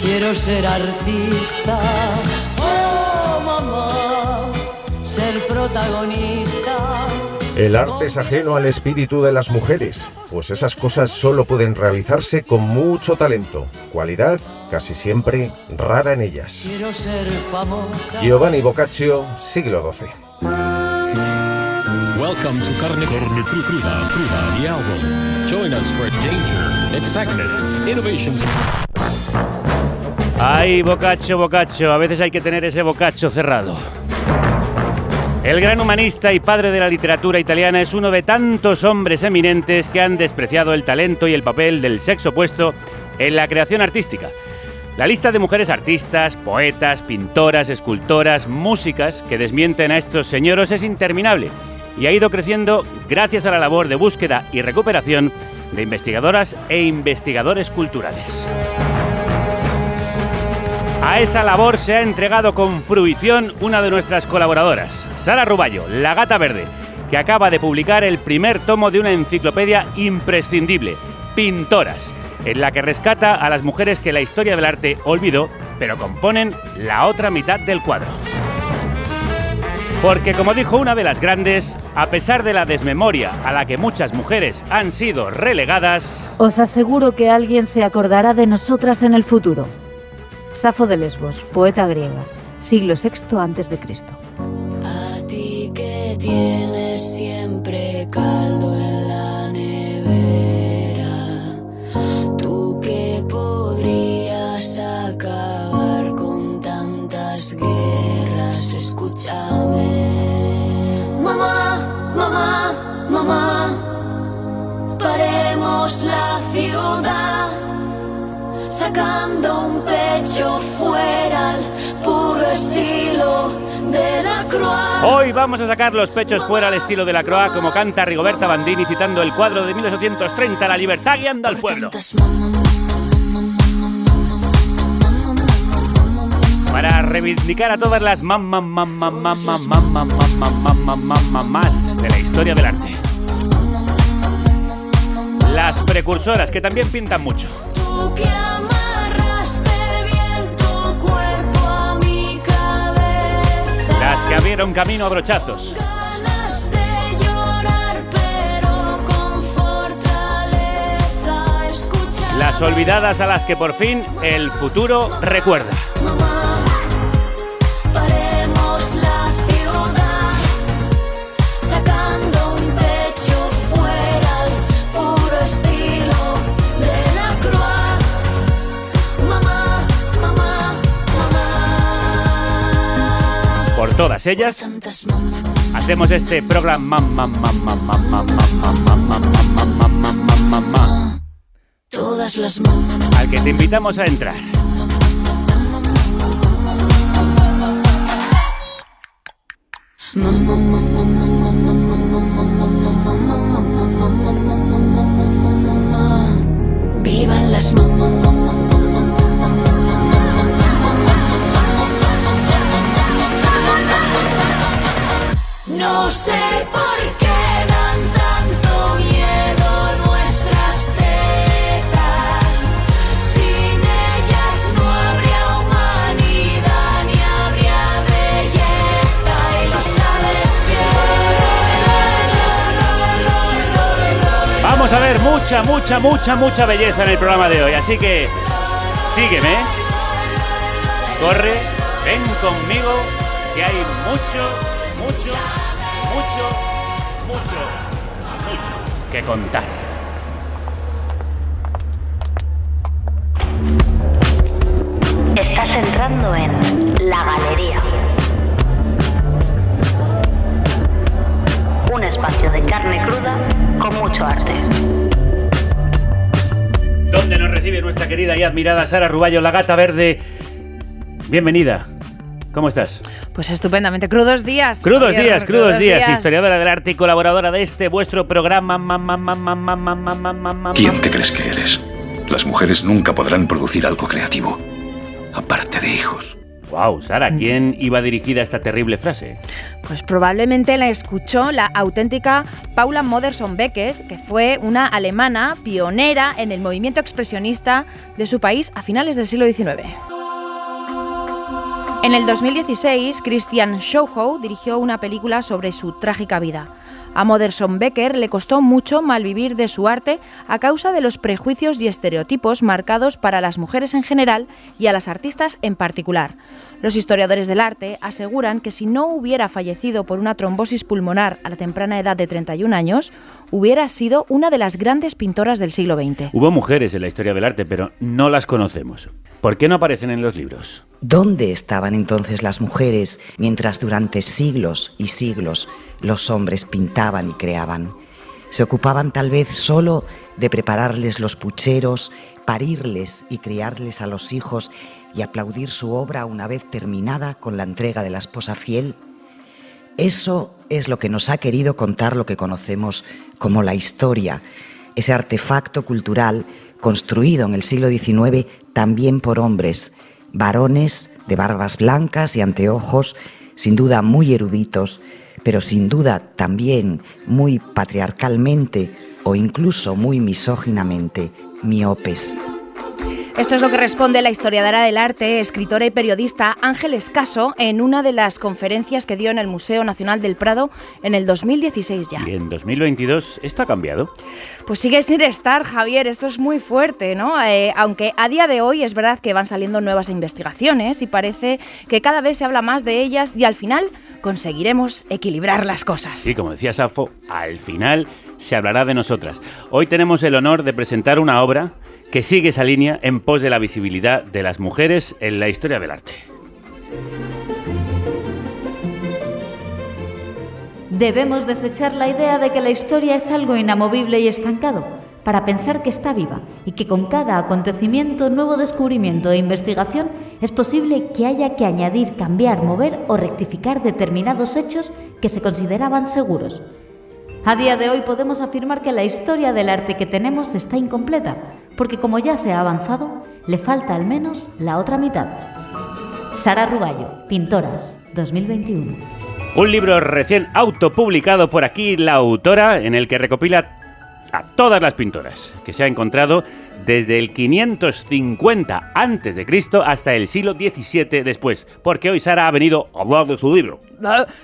quiero ser artista. Oh, mamá, ser protagonista. El arte es ajeno al espíritu de las mujeres, pues esas cosas solo pueden realizarse con mucho talento, cualidad casi siempre rara en ellas. Quiero ser famosa. Giovanni Boccaccio, siglo XII. Welcome to Carne, Carne Cru- Cruda, Cruda, the album. Join us for danger, excitement, innovations. Ay, Boccaccio, Boccaccio, a veces hay que tener ese Boccaccio cerrado. El gran humanista y padre de la literatura italiana es uno de tantos hombres eminentes que han despreciado el talento y el papel del sexo opuesto en la creación artística. La lista de mujeres artistas, poetas, pintoras, escultoras, músicas que desmienten a estos señoros es interminable y ha ido creciendo gracias a la labor de búsqueda y recuperación de investigadoras e investigadores culturales. A esa labor se ha entregado con fruición una de nuestras colaboradoras, Sara Ruballo, La Gata Verde, que acaba de publicar el primer tomo de una enciclopedia imprescindible, Pintoras, en la que rescata a las mujeres que la historia del arte olvidó, pero componen la otra mitad del cuadro. Porque como dijo una de las grandes, a pesar de la desmemoria a la que muchas mujeres han sido relegadas, Os aseguro que alguien se acordará de nosotras en el futuro. Safo de Lesbos, poeta griega, siglo VI antes de Cristo. A ti que tienes siempre caldo Mamá, mamá, mamá, paremos la ciudad sacando un pecho fuera al puro estilo de la croix. Hoy vamos a sacar los pechos fuera al estilo de la Croa, como canta Rigoberta Bandini citando el cuadro de 1830, La libertad guiando al pueblo. para reivindicar a todas las mamás, mamás, mamás, mamás, mamás, mamás, mamás de la historia del arte. Las precursoras que también pintan mucho. Las que abrieron camino a brochazos. Las olvidadas a las que por fin el futuro recuerda. todas ellas, hacemos este programa. Todas las al que te invitamos a entrar. Vivan las mamás. No sé por qué dan tanto miedo nuestras tetas. Sin ellas no habría humanidad ni habría belleza y lo sabes bien. Vamos a ver mucha, mucha, mucha, mucha belleza en el programa de hoy. Así que sígueme, corre, ven conmigo, que hay mucho, mucho, mucho, mucho, mucho que contar. Estás entrando en La Galería. Un espacio de carne cruda con mucho arte. donde nos recibe nuestra querida y admirada Sara Ruballo, la gata verde. Bienvenida. ¿Cómo estás? Pues estupendamente. Crudos días. Crudos días, crudos, días. Historiadora del arte y colaboradora de este vuestro programa. ¿Quién te crees que eres? Las mujeres nunca podrán producir algo creativo, aparte de hijos. Wow, Sara, mm. ¿quién iba dirigida esta terrible frase? Pues probablemente la escuchó la auténtica Paula Modersohn Becker, que fue una alemana pionera en el movimiento expresionista de su país a finales del siglo XIX. En el 2016, Christian Schauhow dirigió una película sobre su trágica vida. A Modersohn Becker le costó mucho malvivir de su arte a causa de los prejuicios y estereotipos marcados para las mujeres en general y a las artistas en particular. Los historiadores del arte aseguran que si no hubiera fallecido por una trombosis pulmonar a la temprana edad de 31 años, hubiera sido una de las grandes pintoras del siglo XX. Hubo mujeres en la historia del arte, pero no las conocemos. ¿Por qué no aparecen en los libros? ¿Dónde estaban entonces las mujeres mientras durante siglos y siglos los hombres pintaban y creaban? Se ocupaban tal vez solo de prepararles los pucheros, parirles y criarles a los hijos y aplaudir su obra una vez terminada con la entrega de la esposa fiel. Eso es lo que nos ha querido contar lo que conocemos como la historia, ese artefacto cultural construido en el siglo XIX también por hombres, varones de barbas blancas y anteojos, sin duda muy eruditos, pero sin duda también muy patriarcalmente o incluso muy misóginamente miopes. Esto es lo que responde la historiadora del arte, escritora y periodista Ángel Escaso en una de las conferencias que dio en el Museo Nacional del Prado en el 2016 ya. ¿Y en 2022 esto ha cambiado? Pues sigue sin estar, Javier, esto es muy fuerte, ¿no? Eh, aunque a día de hoy es verdad que van saliendo nuevas investigaciones y parece que cada vez se habla más de ellas y al final conseguiremos equilibrar las cosas. Y como decía Safo, al final se hablará de nosotras. Hoy tenemos el honor de presentar una obra que sigue esa línea en pos de la visibilidad de las mujeres en la historia del arte. Debemos desechar la idea de que la historia es algo inamovible y estancado, para pensar que está viva y que con cada acontecimiento, nuevo descubrimiento e investigación es posible que haya que añadir, cambiar, mover o rectificar determinados hechos que se consideraban seguros. A día de hoy podemos afirmar que la historia del arte que tenemos está incompleta, porque como ya se ha avanzado, le falta al menos la otra mitad. Sara Ruballo, Pintoras, 2021. Un libro recién autopublicado por aquí la autora en el que recopila a todas las pintoras que se ha encontrado desde el 550 a.C. hasta el siglo XVII después, porque hoy Sara ha venido a hablar de su libro.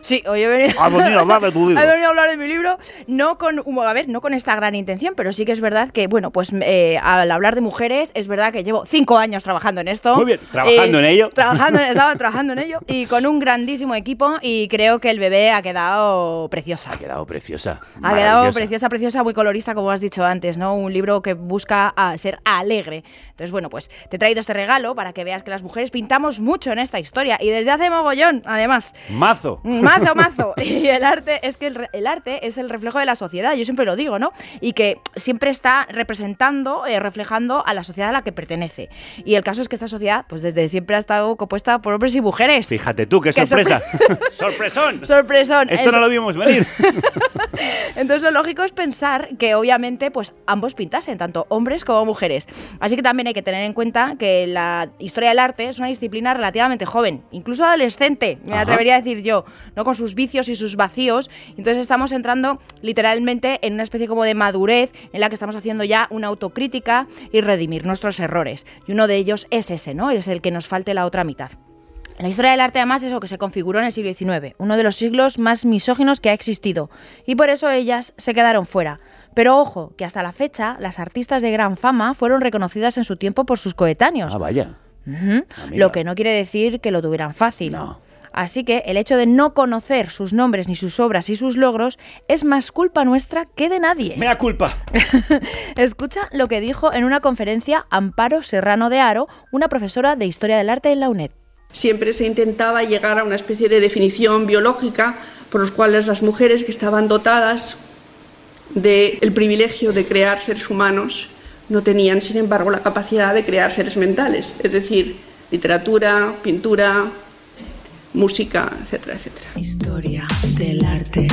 Sí, hoy he venido, Ha venido a hablar de tu libro. he venido a hablar de mi libro, no con, a ver, no con esta gran intención, pero sí que es verdad que, bueno, pues eh, al hablar de mujeres, es verdad que llevo cinco años trabajando en esto. Muy bien, trabajando en ello. Trabajando, estaba trabajando en ello y con un grandísimo equipo y creo que el bebé ha quedado preciosa. Ha quedado preciosa. Ha quedado preciosa, preciosa, muy colorista, como has dicho antes, ¿no? Un libro que busca a ser alegre. Entonces, bueno, pues te he traído este regalo para que veas que las mujeres pintamos mucho en esta historia y desde hace mogollón, además. Mazo. Mazo, mazo. Y el arte es que el, arte es el reflejo de la sociedad, yo siempre lo digo, ¿no? Y que siempre está representando, eh, reflejando a la sociedad a la que pertenece. Y el caso es que esta sociedad, pues desde siempre ha estado compuesta por hombres y mujeres. Fíjate tú, qué Qué sorpresa. ¡Sorpresón! Sorpresón. Esto no lo vimos venir. Entonces lo lógico es pensar que obviamente pues ambos pintasen, tanto hombres como mujeres. Así que también hay que tener en cuenta que la historia del arte es una disciplina relativamente joven, incluso adolescente, me Ajá. atrevería a decir yo, ¿no? Con sus vicios y sus vacíos. Entonces estamos entrando literalmente en una especie como de madurez en la que estamos haciendo ya una autocrítica y redimir nuestros errores. Y uno de ellos es ese, ¿no? Es el que nos falte la otra mitad. La historia del arte además es lo que se configuró en el siglo XIX, uno de los siglos más misóginos que ha existido, y por eso ellas se quedaron fuera. Pero ojo, que hasta la fecha las artistas de gran fama fueron reconocidas en su tiempo por sus coetáneos. Ah, vaya. Amiga. Lo que no quiere decir que lo tuvieran fácil. No. Así que el hecho de no conocer sus nombres ni sus obras y sus logros es más culpa nuestra que de nadie. Mea culpa. Escucha lo que dijo en una conferencia Amparo Serrano de Aro, una profesora de Historia del Arte en la UNED. Siempre se intentaba llegar a una especie de definición biológica por los cuales las mujeres que estaban dotadas del privilegio de crear seres humanos no tenían, sin embargo, la capacidad de crear seres mentales, es decir, literatura, pintura, música, etcétera, etcétera. Historia del arte,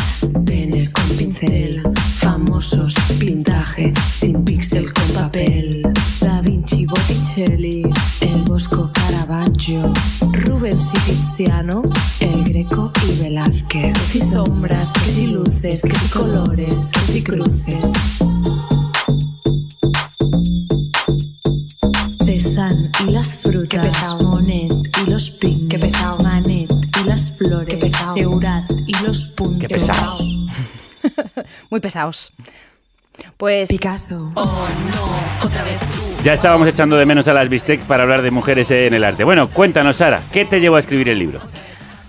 penes con pincel, famosos, pintaje, sin píxel con papel. Da Vinci, Botticelli, el Bosco Caravaggio, Rubens Tiziano, El Greco y Velázquez. Que si sombras, que si luces, que si colores, que si cruces. Cézanne y las frutas. Qué pesado. Monet y los picnics. Qué pesado. Flores. Seurat y los puntos. Qué. Muy pesados. Pues Picasso. Ya estábamos echando de menos a las bistecs para hablar de mujeres en el arte. Bueno, cuéntanos, Sara, ¿qué te llevó a escribir el libro?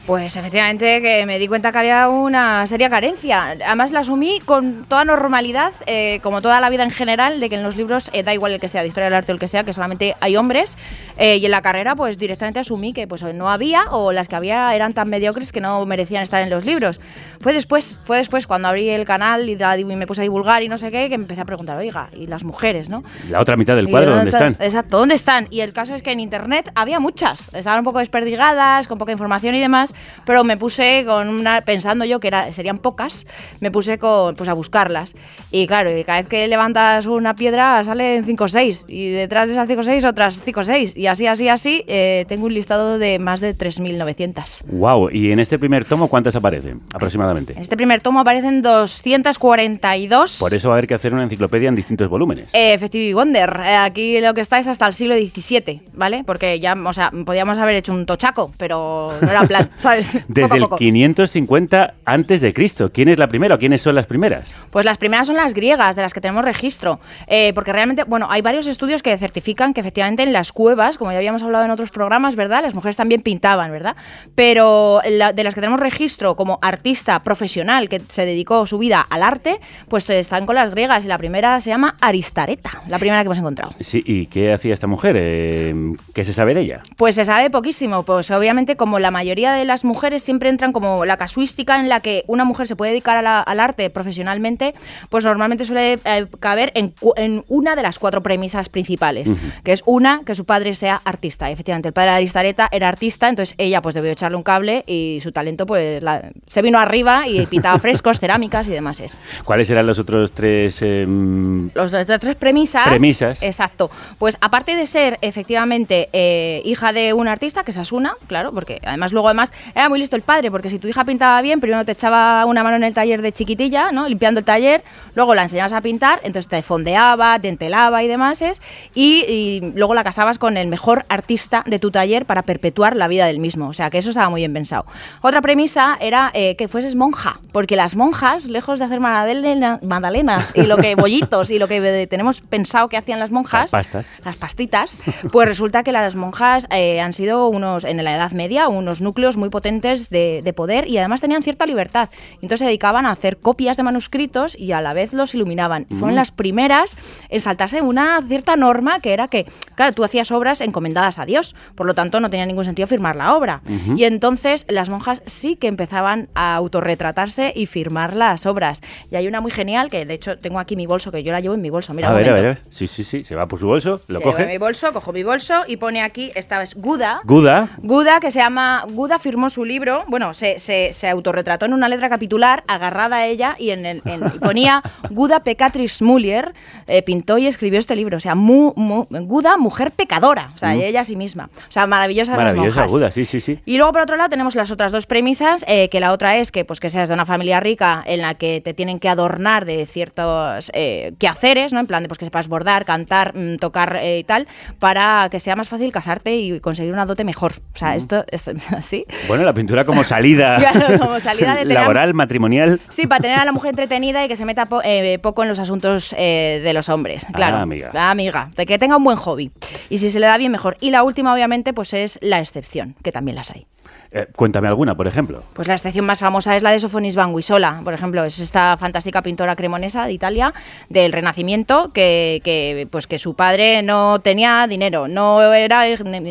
Pues efectivamente que me di cuenta que había una seria carencia. Además la asumí con toda normalidad, eh, como toda la vida en general, de que en los libros, eh, da igual el que sea, de historia del arte o el que sea, que solamente hay hombres. eh, y en la carrera pues directamente asumí que pues no había o las que había eran tan mediocres que no merecían estar en los libros. Fue después, fue después cuando abrí el canal y, la- y me puse a divulgar y no sé qué, que me empecé a preguntar, oiga, ¿y las mujeres, no? La otra mitad del ¿Y cuadro, ¿dónde están? Exacto, ¿dónde están? Y el caso es que en internet había muchas, estaban un poco desperdigadas, con poca información y demás, pero me puse con una, pensando yo que era, serían pocas, me puse con, pues a buscarlas. Y claro, y cada vez que levantas una piedra salen 5 o 6, y detrás de esas 5 o 6 otras 5 o 6, y así, así, así, eh, tengo un listado de más de 3.900. Wow, y en este primer tomo, ¿cuántas aparecen aproximadamente? En este primer tomo aparecen 242. Por eso va a haber que hacer una enciclopedia en distintos volúmenes. Eh, Effective Wonder. Eh, aquí lo que está es hasta el siglo XVII, ¿vale? Porque ya, o sea, podíamos haber hecho un tochaco, pero no era plan, ¿sabes? Poco Desde a el poco. 550 antes de Cristo. ¿Quién es la primera o quiénes son las primeras? Pues las primeras son las griegas, de las que tenemos registro. Eh, porque realmente, bueno, hay varios estudios que certifican que efectivamente en las cuevas, como ya habíamos hablado en otros programas, ¿verdad? Las mujeres también pintaban, ¿verdad? Pero la- de las que tenemos registro como artista profesional que se dedicó su vida al arte, pues están con las griegas. Y la primera se llama Aristareta, la primera que hemos encontrado. Sí, ¿y qué hacía esta mujer? Eh, ¿Qué se sabe de ella? Pues se sabe poquísimo, pues obviamente como la mayoría de las mujeres siempre entran como la casuística en la que una mujer se puede dedicar a la- al arte profesionalmente, pues normalmente suele eh, caber en, en una de las cuatro premisas principales, que es una, que su padre sea artista. Y efectivamente, el padre de Aristareta era artista, entonces ella pues debió echarle un cable y su talento pues la- se vino arriba y pintaba frescos, cerámicas y demás. Es. ¿Cuáles eran los otros tres? em, Los las tres premisas. Premisas. Exacto. Pues aparte de ser efectivamente eh, hija de un artista, que es Asuna, claro, porque además luego además era muy listo el padre, porque si tu hija pintaba bien, primero te echaba una mano en el taller de chiquitilla, ¿no? Limpiando el taller, luego la enseñabas a pintar, entonces te fondeaba, te entelaba y demás, es, y, y luego la casabas con el mejor artista de tu taller para perpetuar la vida del mismo. O sea que eso estaba muy bien pensado. Otra premisa era eh, que fueses monja, porque las monjas, lejos de hacer magdalena- magdalenas y lo que bollitos y lo que tenemos pensado que hacían las monjas, Las pastas. las pastitas, pues resulta que las monjas eh, han sido unos, en la Edad Media, unos núcleos muy potentes de, de poder y además tenían cierta libertad. Entonces se dedicaban a hacer copias de manuscritos y a la vez los iluminaban. Y fueron Mm. las primeras en saltarse una cierta norma que era que, claro, tú hacías obras encomendadas a Dios, por lo tanto no tenía ningún sentido firmar la obra. Y entonces las monjas sí que empezaban a autorretratarse y firmar las obras. Y hay una muy genial que de hecho tengo aquí mi bolso, que yo la llevo en mi bolso. Mira, a ver, a momento. ver, a ver. Sí, sí, sí. Se va por su bolso, lo Se coge. mi bolso, cojo mi bolso y pone aquí, esta es Guda. Guda. Guda, que se llama. Guda firmó su libro, bueno, se, se, se autorretrató en una letra capitular agarrada a ella y, en, el- en- y ponía Guda Pecatris Mulier, eh, pintó y escribió este libro. O sea, mu- mu- Guda, mujer pecadora, o sea, Mm. ella a sí misma. O sea, Maravillosa monjas. Guda, sí, sí, sí. Y luego, por otro lado, tenemos las otras dos premisas, eh, que la otra es que, pues, que seas de una familia rica en la que te tienen que adornar de ciertos eh, quehaceres, ¿no? En plan de pues, que sepas bordar, cantar, mm, tocar eh, y tal, para que sea más fácil casarte y conseguir una dote mejor. O sea, esto es así. Bueno, la pintura como salida, Claro, como salida de tener- laboral, matrimonial. Sí, para tener a la mujer entretenida y que se meta po- eh, poco en los asuntos eh, de los hombres. Claro. Ah, amiga. Ah, amiga. De que tenga un buen hobby. Y si se le da bien, mejor. Y la última, obviamente, pues es la excepción, que también las hay. Eh, cuéntame alguna, por ejemplo. Pues la excepción más famosa es la de Sofonis Banguisola, por ejemplo, es esta fantástica pintora cremonesa de Italia del Renacimiento que, que, pues que su padre no tenía dinero, no era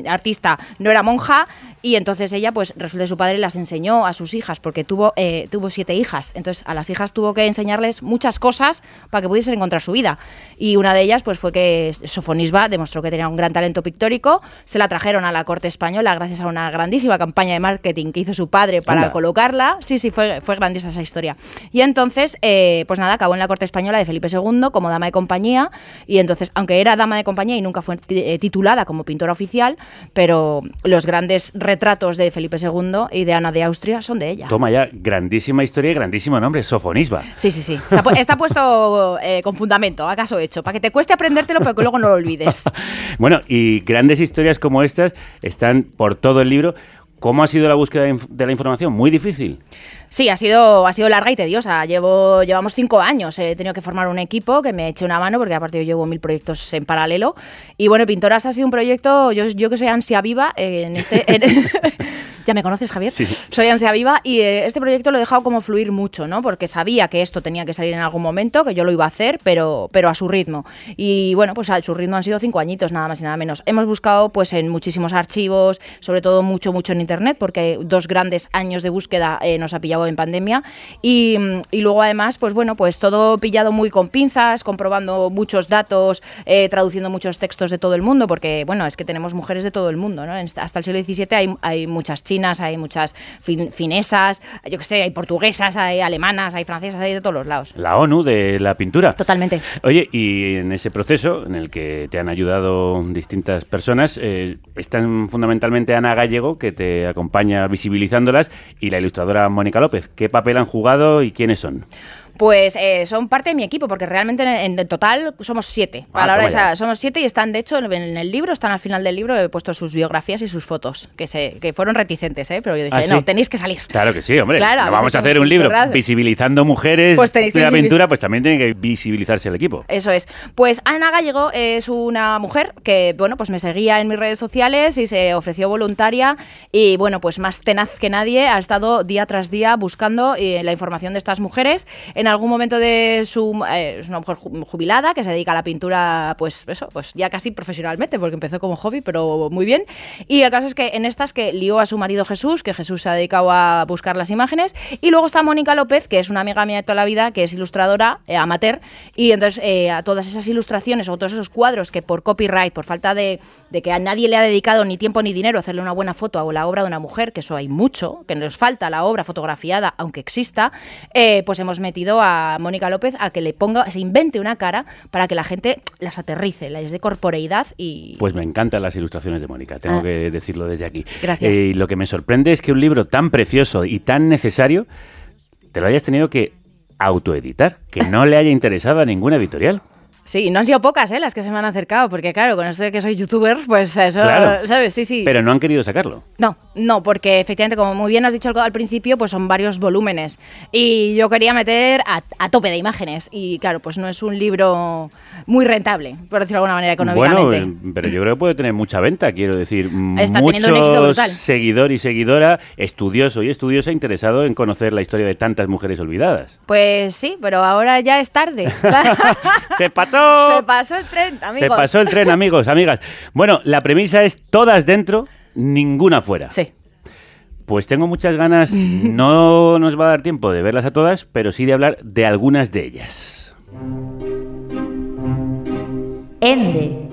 artista, no era monja y entonces ella pues resulta que su padre las enseñó a sus hijas porque tuvo eh, tuvo siete hijas, entonces a las hijas tuvo que enseñarles muchas cosas para que pudiesen encontrar su vida y una de ellas pues fue que Sofonisba demostró que tenía un gran talento pictórico, se la trajeron a la corte española gracias a una grandísima campaña de marketing que hizo su padre para Anda. colocarla. Sí, sí, fue, fue grandiosa esa historia. Y entonces, eh, pues nada, acabó en la corte española de Felipe II como dama de compañía. Y entonces, aunque era dama de compañía y nunca fue eh, titulada como pintora oficial, pero los grandes retratos retratos de Felipe II y de Ana de Austria son de ella. Toma ya, grandísima historia y grandísimo nombre, Sofonisba. Sí, sí, sí. Está, pu- está puesto eh, con fundamento, acaso hecho, para que te cueste aprendértelo, pero que luego no lo olvides. Bueno, y grandes historias como estas están por todo el libro. ¿Cómo ha sido la búsqueda de la información? Muy difícil. Sí, ha sido, ha sido larga y tediosa. Llevo, llevamos cinco años. He tenido que formar un equipo que me eche una mano, porque aparte yo llevo mil proyectos en paralelo. Y bueno, Pintoras ha sido un proyecto, yo, yo que soy ansia viva, eh, en este. en- ya me conoces, Javier. Sí. Soy ansia viva y eh, este proyecto lo he dejado como fluir mucho, ¿no? Porque sabía que esto tenía que salir en algún momento, que yo lo iba a hacer, pero, pero a su ritmo. Y bueno, pues a su ritmo han sido cinco añitos, nada más y nada menos. Hemos buscado pues en muchísimos archivos, sobre todo mucho, mucho en internet, porque dos grandes años de búsqueda eh, nos ha pillado en pandemia. Y, y luego además, pues bueno, pues todo pillado muy con pinzas, comprobando muchos datos, eh, traduciendo muchos textos de todo el mundo, porque bueno, es que tenemos mujeres de todo el mundo, ¿no? Hasta el siglo XVII hay, hay muchas hay muchas fin- finesas, yo qué sé, hay portuguesas, hay alemanas, hay francesas, hay de todos los lados. La ONU de la pintura. Totalmente. Oye, y en ese proceso en el que te han ayudado distintas personas, eh, están fundamentalmente Ana Gallego, que te acompaña visibilizándolas, y la ilustradora Mónica López. ¿Qué papel han jugado y quiénes son? Pues eh, son parte de mi equipo, porque realmente en, en total somos siete. Ah, A la hora de esa- somos siete y están, de hecho, en el libro, están al final del libro, he puesto sus biografías y sus fotos, que se, que fueron reticentes, ¿eh? pero yo dije, ¿Ah, sí? no, tenéis que salir. Claro que sí, hombre. Claro, No habéis vamos a hacer un libro visibilizando mujeres Pues de pintura, pues también tiene que visibilizarse el equipo. Eso es. Pues Ana Gallego es una mujer que, bueno, pues me seguía en mis redes sociales y se ofreció voluntaria y, bueno, pues más tenaz que nadie ha estado día tras día buscando eh, la información de estas mujeres. En algún momento de su... eh, es una mujer ju- jubilada que se dedica a la pintura, pues eso, pues ya casi profesionalmente, porque empezó como hobby, pero muy bien. Y el caso es que en estas que lió a su marido Jesús, que Jesús se ha dedicado a buscar las imágenes, y luego está Mónica López, que es una amiga mía de toda la vida, que es ilustradora, eh, amateur, y entonces eh, a todas esas ilustraciones o todos esos cuadros que por copyright, por falta de, de que a nadie le ha dedicado ni tiempo ni dinero hacerle una buena foto a la obra de una mujer, que eso hay mucho, que nos falta la obra fotografiada, aunque exista, eh, pues hemos metido a Mónica López a que le ponga, se invente una cara para que la gente las aterrice, les dé corporeidad y... Pues me encantan las ilustraciones de Mónica, tengo Ah. que decirlo desde aquí. Gracias. Eh, y lo que me sorprende es que un libro tan precioso y tan necesario te lo hayas tenido que autoeditar, que no le haya interesado a ninguna editorial. Sí, no han sido pocas ¿eh? las que se me han acercado, porque claro, con esto de que soy youtuber, pues eso, Claro. ¿sabes? Sí, sí. Pero no han querido sacarlo. No, no, porque efectivamente, como muy bien has dicho al, principio, pues son varios volúmenes. Y yo quería meter a, a tope de imágenes. Y claro, pues no es un libro muy rentable, por decirlo de alguna manera, Bueno, económicamente. eh, pero yo creo que puede tener mucha venta, quiero decir, Está teniendo un éxito brutal. seguidor y seguidora, estudioso y estudiosa interesado en conocer la historia de tantas mujeres olvidadas. Pues sí, pero ahora ya es tarde. ¡Se pasó! Se pasó el tren, amigos. Se pasó el tren, amigos, amigas. Bueno, la premisa es todas dentro, ninguna fuera. Sí. Pues tengo muchas ganas, no nos va a dar tiempo de verlas a todas, pero sí de hablar de algunas de ellas. Ende.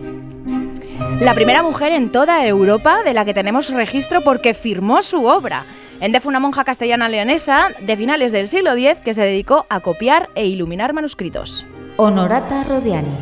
La primera mujer en toda Europa de la que tenemos registro porque firmó su obra. Ende fue una monja castellana leonesa de finales del siglo X que se dedicó a copiar e iluminar manuscritos. Honorata Rodiani.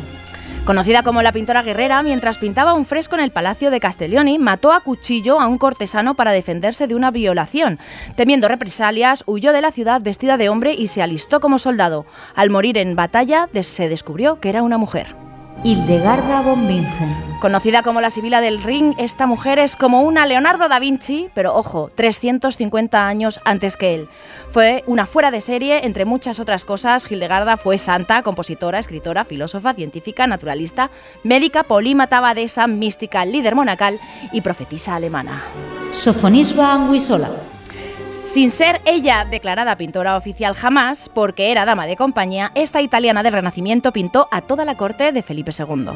Conocida como la pintora guerrera, mientras pintaba un fresco en el Palacio de Castelloni, mató a cuchillo a un cortesano para defenderse de una violación. Temiendo represalias, huyó de la ciudad vestida de hombre y se alistó como soldado. Al morir en batalla, se descubrió que era una mujer. Hildegarda von Bingen. Conocida como la Sibila del Ring, esta mujer es como una Leonardo da Vinci, pero ojo, 350 años antes que él. Fue una fuera de serie, entre muchas otras cosas. Hildegarda fue santa, compositora, escritora, filósofa, científica, naturalista, médica, polímata, abadesa, mística, líder monacal y profetisa alemana. Sofonisba Anguisola. Sin ser ella declarada pintora oficial jamás, porque era dama de compañía, esta italiana del Renacimiento pintó a toda la corte de Felipe II.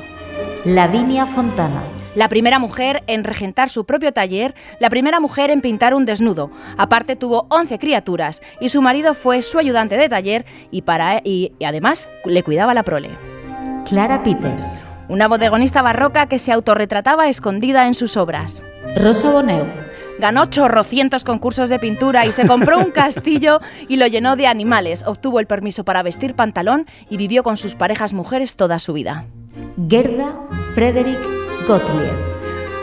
Lavinia Fontana. La primera mujer en regentar su propio taller, la primera mujer en pintar un desnudo. Aparte tuvo 11 criaturas y su marido fue su ayudante de taller y, para, y, y además le cuidaba la prole. Clara Peters. Una bodegonista barroca que se autorretrataba escondida en sus obras. Rosa Bonheur. Ganó chorrocientos concursos de pintura y se compró un castillo y lo llenó de animales. Obtuvo el permiso para vestir pantalón y vivió con sus parejas mujeres toda su vida. Gerda Frederick Gottlieb.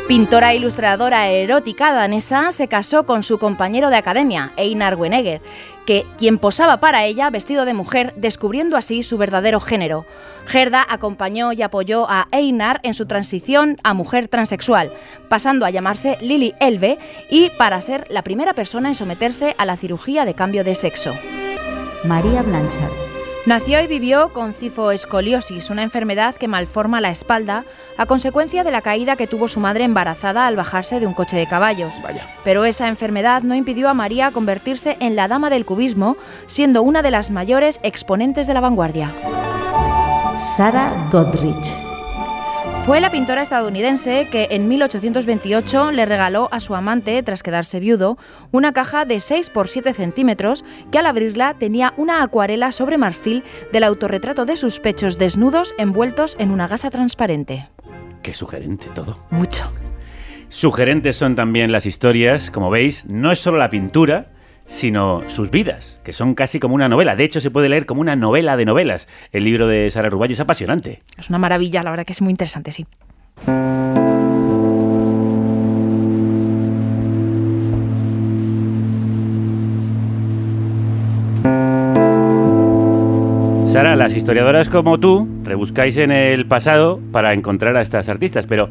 Pintora e ilustradora erótica danesa, se casó con su compañero de academia, Einar Wenegger, que quien posaba para ella vestido de mujer, descubriendo así su verdadero género. Gerda acompañó y apoyó a Einar en su transición a mujer transexual, pasando a llamarse Lily Elve y para ser la primera persona en someterse a la cirugía de cambio de sexo. María Blanchard. Nació y vivió con cifoescoliosis, una enfermedad que malforma la espalda a consecuencia de la caída que tuvo su madre embarazada al bajarse de un coche de caballos. Pero esa enfermedad no impidió a María convertirse en la dama del cubismo, siendo una de las mayores exponentes de la vanguardia. Sarah Godrich. Fue la pintora estadounidense que en 1828 le regaló a su amante, tras quedarse viudo, una caja de 6 por 7 centímetros que al abrirla tenía una acuarela sobre marfil del autorretrato de sus pechos desnudos envueltos en una gasa transparente. Qué sugerente todo. Mucho. Sugerentes son también las historias, como veis, no es solo la pintura, sino sus vidas, que son casi como una novela. De hecho, se puede leer como una novela de novelas. El libro de Sara Ruballo es apasionante. Es una maravilla, la verdad que es muy interesante, sí. Sara, las historiadoras como tú rebuscáis en el pasado para encontrar a estas artistas, pero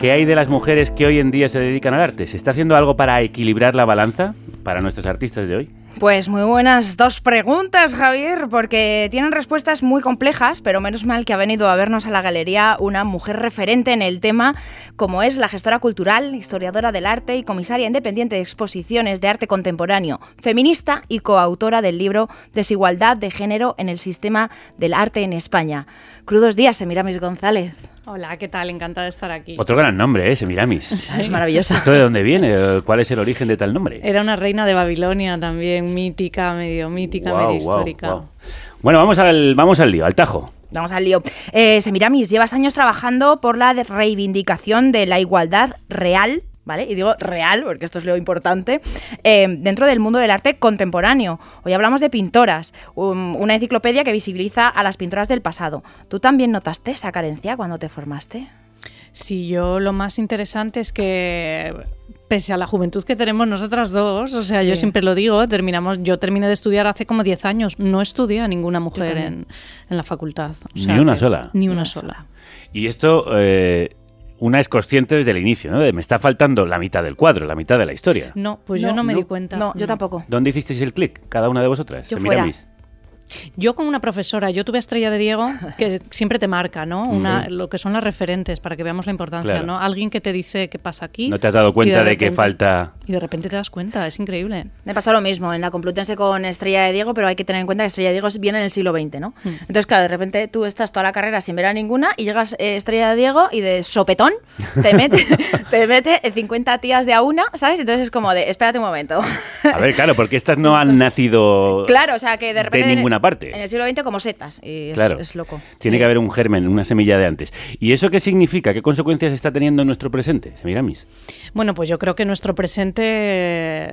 ¿qué hay de las mujeres que hoy en día se dedican al arte? ¿Se está haciendo algo para equilibrar la balanza para nuestros artistas de hoy? Pues muy buenas dos preguntas, Javier, porque tienen respuestas muy complejas, pero menos mal que ha venido a vernos a la galería una mujer referente en el tema, como es la gestora cultural, historiadora del arte y comisaria independiente de exposiciones de arte contemporáneo, feminista y coautora del libro Desigualdad de género en el sistema del arte en España. Crudos días, Semiramis González. Hola, ¿qué tal? Encantada de estar aquí. Otro gran nombre, ¿eh? Semiramis. Es maravillosa. ¿Esto de dónde viene? ¿Cuál es el origen de tal nombre? Era una reina de Babilonia también, mítica, medio mítica, medio histórica. Bueno, vamos al, vamos al lío, al tajo. Vamos al lío. Eh, Semiramis, llevas años trabajando por la reivindicación de la igualdad real. ¿Vale? Y digo real, porque esto es lo importante, eh, dentro del mundo del arte contemporáneo. Hoy hablamos de pintoras, um, una enciclopedia que visibiliza a las pintoras del pasado. ¿Tú también notaste esa carencia cuando te formaste? Sí, yo lo más interesante es que pese a la juventud que tenemos nosotras dos, o sea, yo siempre lo digo, terminamos, yo terminé de estudiar hace como 10 años, no estudié a ninguna mujer en, en la facultad. O Ni una que- sola. Ni una sola. Y esto, eh, una es consciente desde el inicio, ¿no? De me está faltando la mitad del cuadro, la mitad de la historia. No, pues yo no me di cuenta. No, yo tampoco. ¿Dónde hicisteis el clic, cada una de vosotras? Yo Semiramis. Yo con una profesora, yo tuve a Estrella de Diego, que siempre te marca, ¿no? Una, Lo que son las referentes, para que veamos la importancia, Claro. ¿no? Alguien que te dice qué pasa aquí. ¿No te has dado cuenta de, que repente- falta...? Y de repente te das cuenta, es increíble. Me pasó lo mismo en la Complutense con Estrella de Diego, pero hay que tener en cuenta que Estrella de Diego viene en el siglo XX, ¿no? Entonces, claro, de repente tú estás toda la carrera sin ver a ninguna y llegas eh, Estrella de Diego y de sopetón te mete, te mete 50 tías de a una, ¿sabes? Entonces es como de, espérate un momento. A ver, claro, porque estas no han nacido claro, o sea, que de repente... en- ninguna parte. En el siglo XX como setas y es, Claro. es loco. Tiene que haber un germen, una semilla de antes. ¿Y eso qué significa? ¿Qué consecuencias está teniendo en nuestro presente, Semiramis? Bueno, pues yo creo que nuestro presente eh,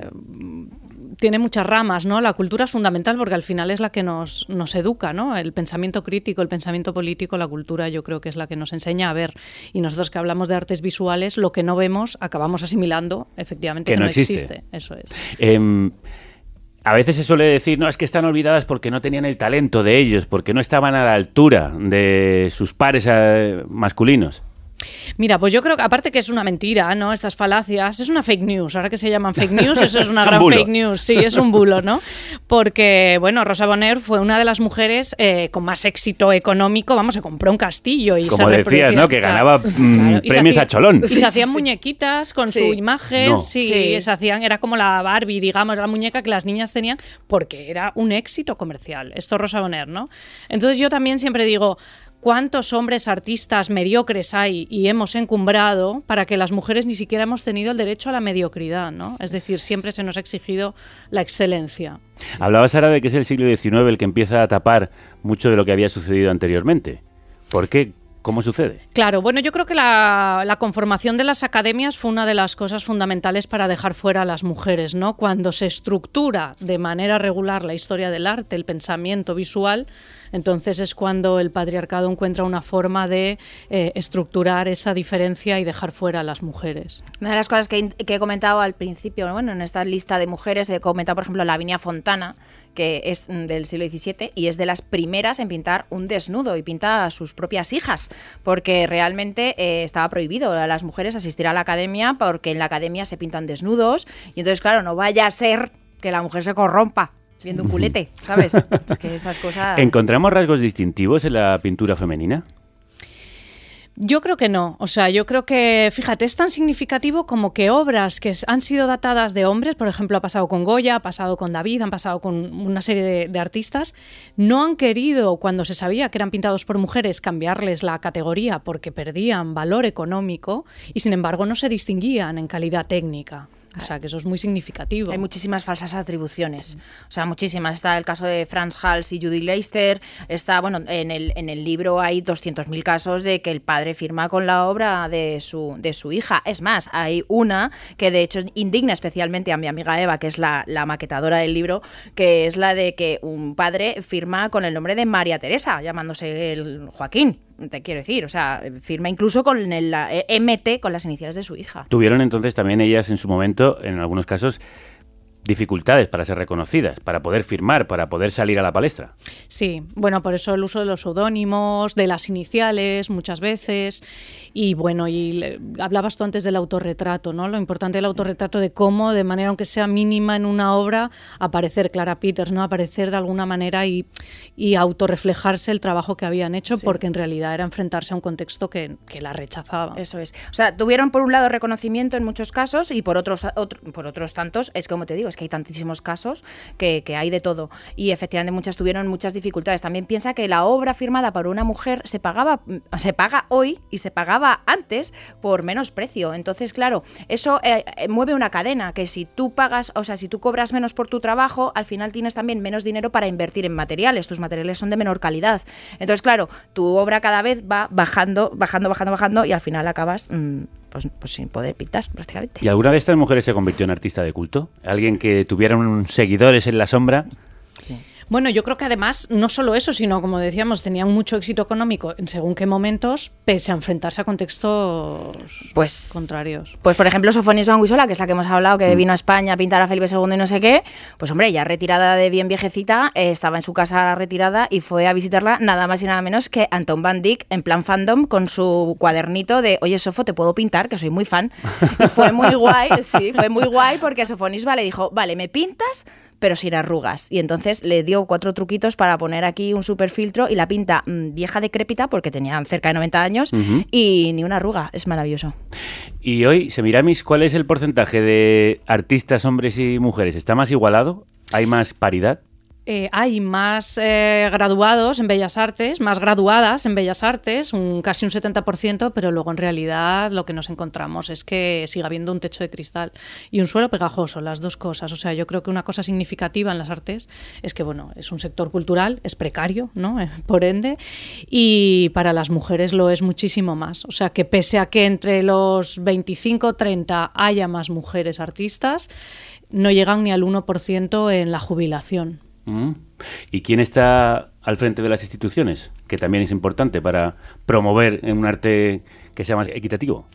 tiene muchas ramas, ¿no? La cultura es fundamental porque al final es la que nos, nos educa, ¿no? El pensamiento crítico, el pensamiento político, la cultura yo creo que es la que nos enseña a ver. Y nosotros que hablamos de artes visuales, lo que no vemos acabamos asimilando efectivamente Que que, no no, existe. existe. Eso es. Em, a veces se suele decir, no, es que están olvidadas porque no tenían el talento de ellos, porque no estaban a la altura de sus pares eh, masculinos. Mira, pues yo creo que aparte que es una mentira, ¿no? Estas falacias, es una fake news. Ahora que se llaman fake news, eso es una Es gran fake news. Sí, es un bulo, ¿no? Porque, bueno, Rosa Bonheur fue una de las mujeres eh, con más éxito económico. Vamos, se compró un castillo y Como se decías, ¿no? Que ganaba mm, Claro, premios hacía- a cholón. Y se hacían muñequitas con Sí. su imagen, No. sí, Sí. se hacían, era como la Barbie, digamos, la muñeca que las niñas tenían, porque era un éxito comercial. Esto es Rosa Bonheur, ¿no? Entonces yo también siempre digo, ¿cuántos hombres artistas mediocres hay y hemos encumbrado para que las mujeres ni siquiera hemos tenido el derecho a la mediocridad, ¿no? Es decir, siempre se nos ha exigido la excelencia. Hablabas ahora de que es el siglo XIX el que empieza a tapar mucho de lo que había sucedido anteriormente. ¿Por qué? ¿Cómo sucede? Claro, bueno, yo creo que la, la conformación de las academias fue una de las cosas fundamentales para dejar fuera a las mujeres, ¿no? Cuando se estructura de manera regular la historia del arte, el pensamiento visual, Entonces es cuando el patriarcado encuentra una forma de eh, estructurar esa diferencia y dejar fuera a las mujeres. Una de las cosas que, he comentado al principio, bueno, en esta lista de mujeres, he comentado, por ejemplo, Lavinia Fontana, que es mm, del siglo XVII y es de las primeras en pintar un desnudo y pinta a sus propias hijas, porque realmente eh, estaba prohibido a las mujeres asistir a la academia porque en la academia se pintan desnudos y entonces, claro, no vaya a ser que la mujer se corrompa viendo un culete, ¿sabes? Es que esas cosas... ¿Encontramos rasgos distintivos en la pintura femenina? Yo creo que no. O sea, yo creo que, fíjate, es tan significativo como que obras que han sido datadas de hombres, por ejemplo, ha pasado con Goya, ha pasado con David, han pasado con una serie de, de artistas, no han querido, cuando se sabía que eran pintados por mujeres, cambiarles la categoría porque perdían valor económico y, sin embargo, no se distinguían en calidad técnica. O sea, que eso es muy significativo. Hay muchísimas falsas atribuciones. O sea, muchísimas. Está el caso de Franz Hals y Judy Leister. Está, bueno, en el, en el libro hay 200.000 casos de que el padre firma con la obra de su, de su hija. Es más, hay una que de hecho indigna especialmente a mi amiga Eva, que es la, la maquetadora del libro, que es la de que un padre firma con el nombre de María Teresa, llamándose el Joaquín te quiero decir, o sea, firma incluso con el la, eh, MT, con las iniciales de su hija. Tuvieron entonces también ellas en su momento, en algunos casos, dificultades para ser reconocidas, para poder firmar, para poder salir a la palestra. Sí, bueno, por eso el uso de los seudónimos, de las iniciales, muchas veces. Y bueno, y le- hablabas tú antes del autorretrato, ¿no? Lo importante del autorretrato de cómo, de manera aunque sea mínima en una obra, aparecer Clara Peters, ¿no? Aparecer de alguna manera y, y autorreflejarse el trabajo que habían hecho, Sí. porque en realidad era enfrentarse a un contexto que, que la rechazaba. Eso es. O sea, tuvieron por un lado reconocimiento en muchos casos y por otros, otro- por otros tantos, es como te digo, es que hay tantísimos casos que, que hay de todo. Y efectivamente muchas tuvieron muchas dificultades. También piensa que la obra firmada por una mujer se pagaba, se paga hoy y se pagaba antes por menos precio. Entonces, claro, eso eh, eh, mueve una cadena, que si tú pagas, o sea, si tú cobras menos por tu trabajo, al final tienes también menos dinero para invertir en materiales. Tus materiales son de menor calidad. Entonces, claro, tu obra cada vez va bajando, bajando, bajando, bajando y al final acabas mm, pues, pues sin poder pintar prácticamente. ¿Y alguna de estas mujeres se convirtió en artista de culto? ¿Alguien que tuviera un seguidores en la sombra? Bueno, yo creo que además no solo eso, sino como decíamos, tenían mucho éxito económico en según qué momentos, pese a enfrentarse a contextos pues, contrarios. Pues por ejemplo, Sofonis Banguisola, que es la que hemos hablado, que vino a España a pintar a Felipe II y no sé qué, pues hombre, ya retirada de bien viejecita, eh, estaba en su casa retirada y fue a visitarla nada más y nada menos que Anton Van Dyck en plan fandom con su cuadernito de, oye Sofo, te puedo pintar, que soy muy fan. Y fue muy guay, sí, fue muy guay porque Sofonisba le dijo, vale, me pintas, pero sin arrugas. Y entonces le dio cuatro truquitos para poner aquí un super filtro y la pinta mm, vieja decrépita porque tenía cerca de 90 años y ni una arruga. Es maravilloso. Y hoy, Semiramis, ¿cuál es el porcentaje de artistas hombres y mujeres? ¿Está más igualado? ¿Hay más paridad? Eh, hay más eh, graduados en Bellas Artes, más graduadas en Bellas Artes, un, casi un 70%, pero luego en realidad lo que nos encontramos es que sigue habiendo un techo de cristal y un suelo pegajoso, las dos cosas. O sea, yo creo que una cosa significativa en las artes es que, bueno, es un sector cultural, es precario, ¿no? Eh, Por ende, y para las mujeres lo es muchísimo más. O sea, que pese a que entre los 25 30 haya más mujeres artistas, no llegan ni al 1% en la jubilación. Mm. ¿Y quién está al frente de las instituciones? Que también es importante para promover un arte que sea más equitativo.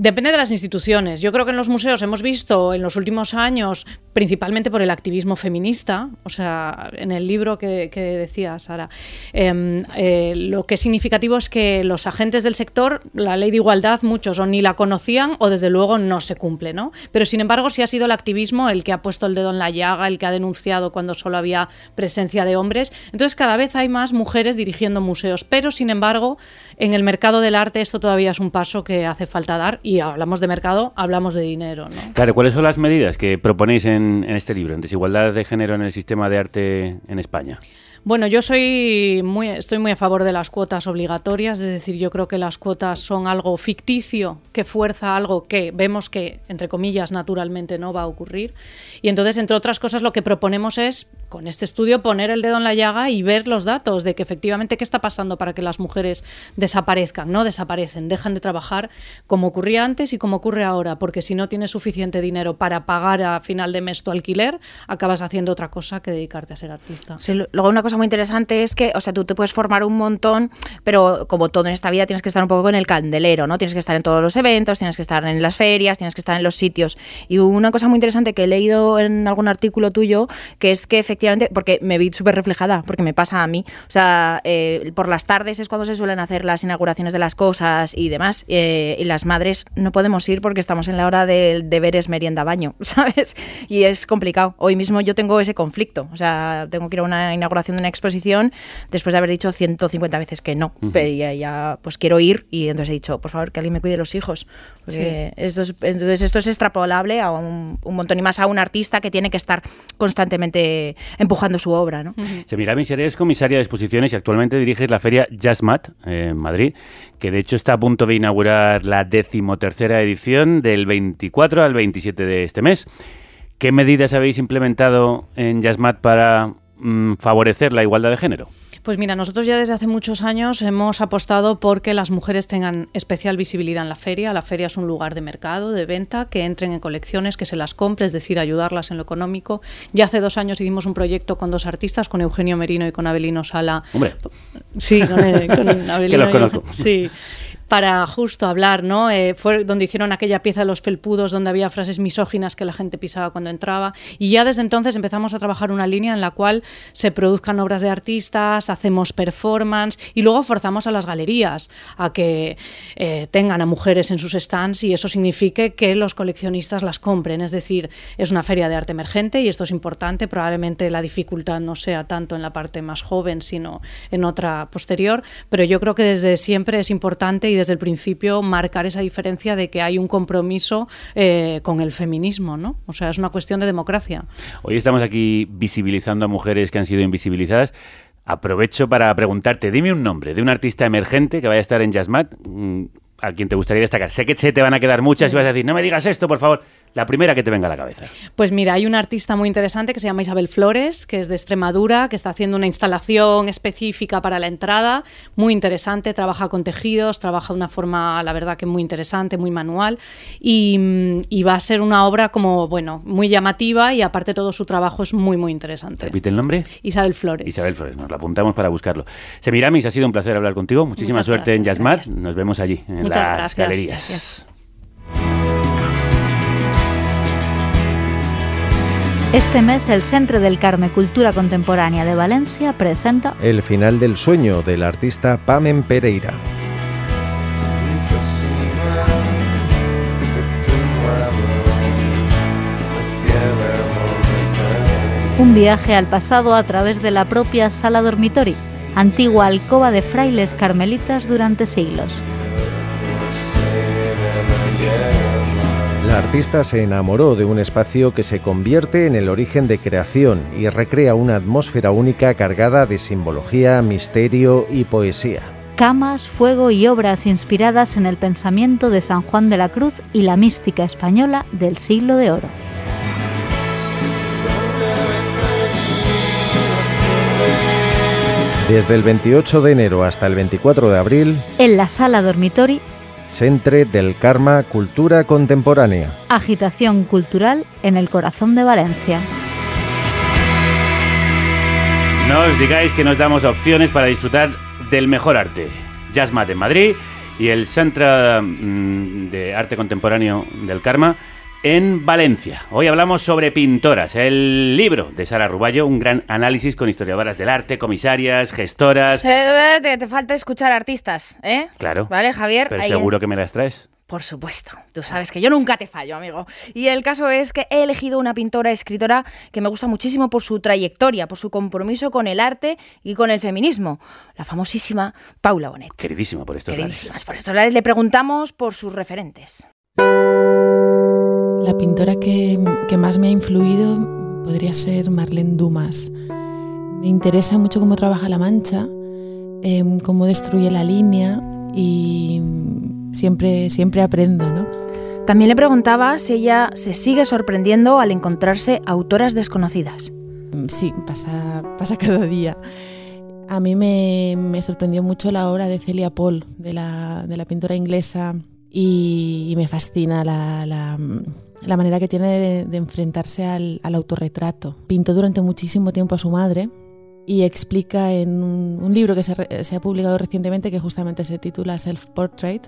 Depende de las instituciones. Yo creo que en los museos hemos visto en los últimos años, principalmente por el activismo feminista, o sea, en el libro que, decía Sara, em, eh, lo que es significativo es que los agentes del sector, la ley de igualdad, muchos o ni la conocían o desde luego no se cumple, ¿no? Pero sin embargo sí ha sido el activismo el que ha puesto el dedo en la llaga, el que ha denunciado cuando solo había presencia de hombres. Entonces cada vez hay más mujeres dirigiendo museos, pero sin embargo en el mercado del arte esto todavía es un paso que hace falta dar y hablamos de mercado, hablamos de dinero, ¿no? Claro, ¿cuáles son las medidas que proponéis en, en este libro, en desigualdad de género en el sistema de arte en España? Bueno, yo soy muy, estoy muy a favor de las cuotas obligatorias, es decir, yo creo que las cuotas son algo ficticio que fuerza algo que vemos que, entre comillas, naturalmente no va a ocurrir. Y entonces, entre otras cosas, lo que proponemos es con este estudio poner el dedo en la llaga y ver los datos de que efectivamente qué está pasando para que las mujeres desaparezcan, no desaparecen, dejan de trabajar como ocurría antes y como ocurre ahora, porque si no tienes suficiente dinero para pagar a final de mes tu alquiler, acabas haciendo otra cosa que dedicarte a ser artista. Sí, luego una cosa muy interesante es que, o sea, tú te puedes formar un montón, pero como todo en esta vida tienes que estar un poco con el candelero, ¿no? Tienes que estar en todos los eventos, tienes que estar en las ferias, tienes que estar en los sitios. Y una cosa muy interesante que he leído en algún artículo tuyo, que es que efectivamente, porque me vi súper reflejada, porque me pasa a mí, o sea, eh, por las tardes es cuando se suelen hacer las inauguraciones de las cosas y demás, eh, y las madres no podemos ir porque estamos en la hora del deberes merienda baño, ¿sabes? Y es complicado. Hoy mismo yo tengo ese conflicto, o sea, tengo que ir a una inauguración de una exposición después de haber dicho 150 veces que no, pero ya, ya, pues quiero ir y entonces he dicho, por favor, que alguien me cuide los hijos. Porque esto es- entonces esto es extrapolable a un, un montón y más a un artista que tiene que estar constantemente empujando su obra, ¿no? Semiramis, eres comisaria de exposiciones y actualmente diriges la feria Jazzmat eh, en Madrid, que de hecho está a punto de inaugurar la decimotercera edición del 24 al 27 de este mes. ¿Qué medidas habéis implementado en Jazzmat para mm, favorecer la igualdad de género? Pues mira, nosotros ya desde hace muchos años hemos apostado por que las mujeres tengan especial visibilidad en la feria. La feria es un lugar de mercado, de venta, que entren en colecciones, que se las compre, es decir, ayudarlas en lo económico. Ya hace dos años hicimos un proyecto con dos artistas, con Eugenio Merino y con Abelino Sala. Hombre, Sí, con, eh, con Abelino Que los y- conozco. Sí. Para justo hablar, ¿no? Eh, fue donde hicieron aquella pieza de los felpudos, donde había frases misóginas que la gente pisaba cuando entraba. Y ya desde entonces empezamos a trabajar una línea en la cual se produzcan obras de artistas, hacemos performance y luego forzamos a las galerías a que eh, tengan a mujeres en sus stands y eso signifique que los coleccionistas las compren. Es decir, es una feria de arte emergente y esto es importante. Probablemente la dificultad no sea tanto en la parte más joven, sino en otra posterior. Pero yo creo que desde siempre es importante y desde el principio marcar esa diferencia de que hay un compromiso eh, con el feminismo, ¿no? O sea, es una cuestión de democracia. Hoy estamos aquí visibilizando a mujeres que han sido invisibilizadas. Aprovecho para preguntarte, dime un nombre de un artista emergente que vaya a estar en Jazzmat, mm, a quien te gustaría destacar. Sé que se te van a quedar muchas y vas a decir, no me digas esto, por favor. La primera que te venga a la cabeza. Pues mira, hay una artista muy interesante que se llama Isabel Flores, que es de Extremadura, que está haciendo una instalación específica para la entrada, muy interesante, trabaja con tejidos, trabaja de una forma, la verdad que muy interesante, muy manual, y, mm, y va a ser una obra como, bueno, muy llamativa y aparte todo su trabajo es muy, muy interesante. Repite el nombre. Isabel Flores. Isabel Flores, nos la apuntamos para buscarlo. Semiramis, ha sido un placer hablar contigo. Muchísima Muchas suerte en Jazzmat. Nos vemos allí, en Muchas las gracias, galerías. gracias. Este mes el Centre del Carme Cultura Contemporánea de Valencia presenta El final del sueño del artista Pamen Pereira. un viaje al pasado a través de la propia sala dormitorio, antigua alcoba de frailes carmelitas durante siglos. La artista se enamoró de un espacio que se convierte en el origen de creación y recrea una atmósfera única cargada de simbología, misterio y poesía. Camas, fuego y obras inspiradas en el pensamiento de San Juan de la Cruz y la mística española del siglo de oro. Desde el 28 de enero hasta el 24 de abril, En la sala dormitorio, Centre del Karma Cultura Contemporánea. agitación cultural en el corazón de Valencia. No os digáis que nos damos opciones para disfrutar del mejor arte. Jazzmat en Madrid y el Centro mm, de Arte Contemporáneo del Karma en Valencia. Hoy hablamos sobre pintoras, el libro de Sara Ruballo, un gran análisis con historiadoras del arte, comisarias, gestoras. Eh, te, te falta escuchar artistas, ¿eh? Claro. Vale, Javier. Pero ahí- seguro que me las traes. Por supuesto, tú sabes que yo nunca te fallo, amigo. Y el caso es que he elegido una pintora escritora que me gusta muchísimo por su trayectoria, por su compromiso con el arte y con el feminismo, la famosísima Paula Bonet. Queridísima por estos lares. Queridísimas por estos lares, le preguntamos por sus referentes. La pintora que, que más me ha influido podría ser Marlene Dumas. Me interesa mucho cómo trabaja la mancha, em, cómo destruye la línea y siempre, siempre aprendo, ¿no? También le preguntaba si ella se sigue sorprendiendo al encontrarse autoras desconocidas. Sí, pasa, pasa cada día. A mí me, me sorprendió mucho la obra de Celia Paul, de la, de la pintora inglesa, y, y me fascina la, la, la, manera que tiene de, de enfrentarse al, al, autorretrato. Pintó durante muchísimo tiempo a su madre y explica en un, un libro que se, se, ha publicado recientemente, que justamente se titula Self Portrait,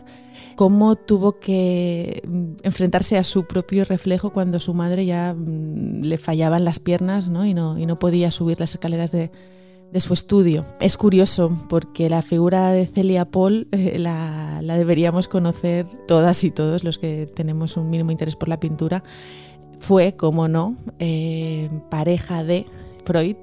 cómo tuvo que enfrentarse a su propio reflejo cuando su madre ya mm, le fallaban las piernas ¿no? Y, no, y no podía subir las escaleras de, de su estudio. Es curioso porque la figura de Celia Paul eh, la, deberíamos conocer todas y todos los que tenemos un mínimo interés por la pintura. Fue, como no, eh, pareja de Freud.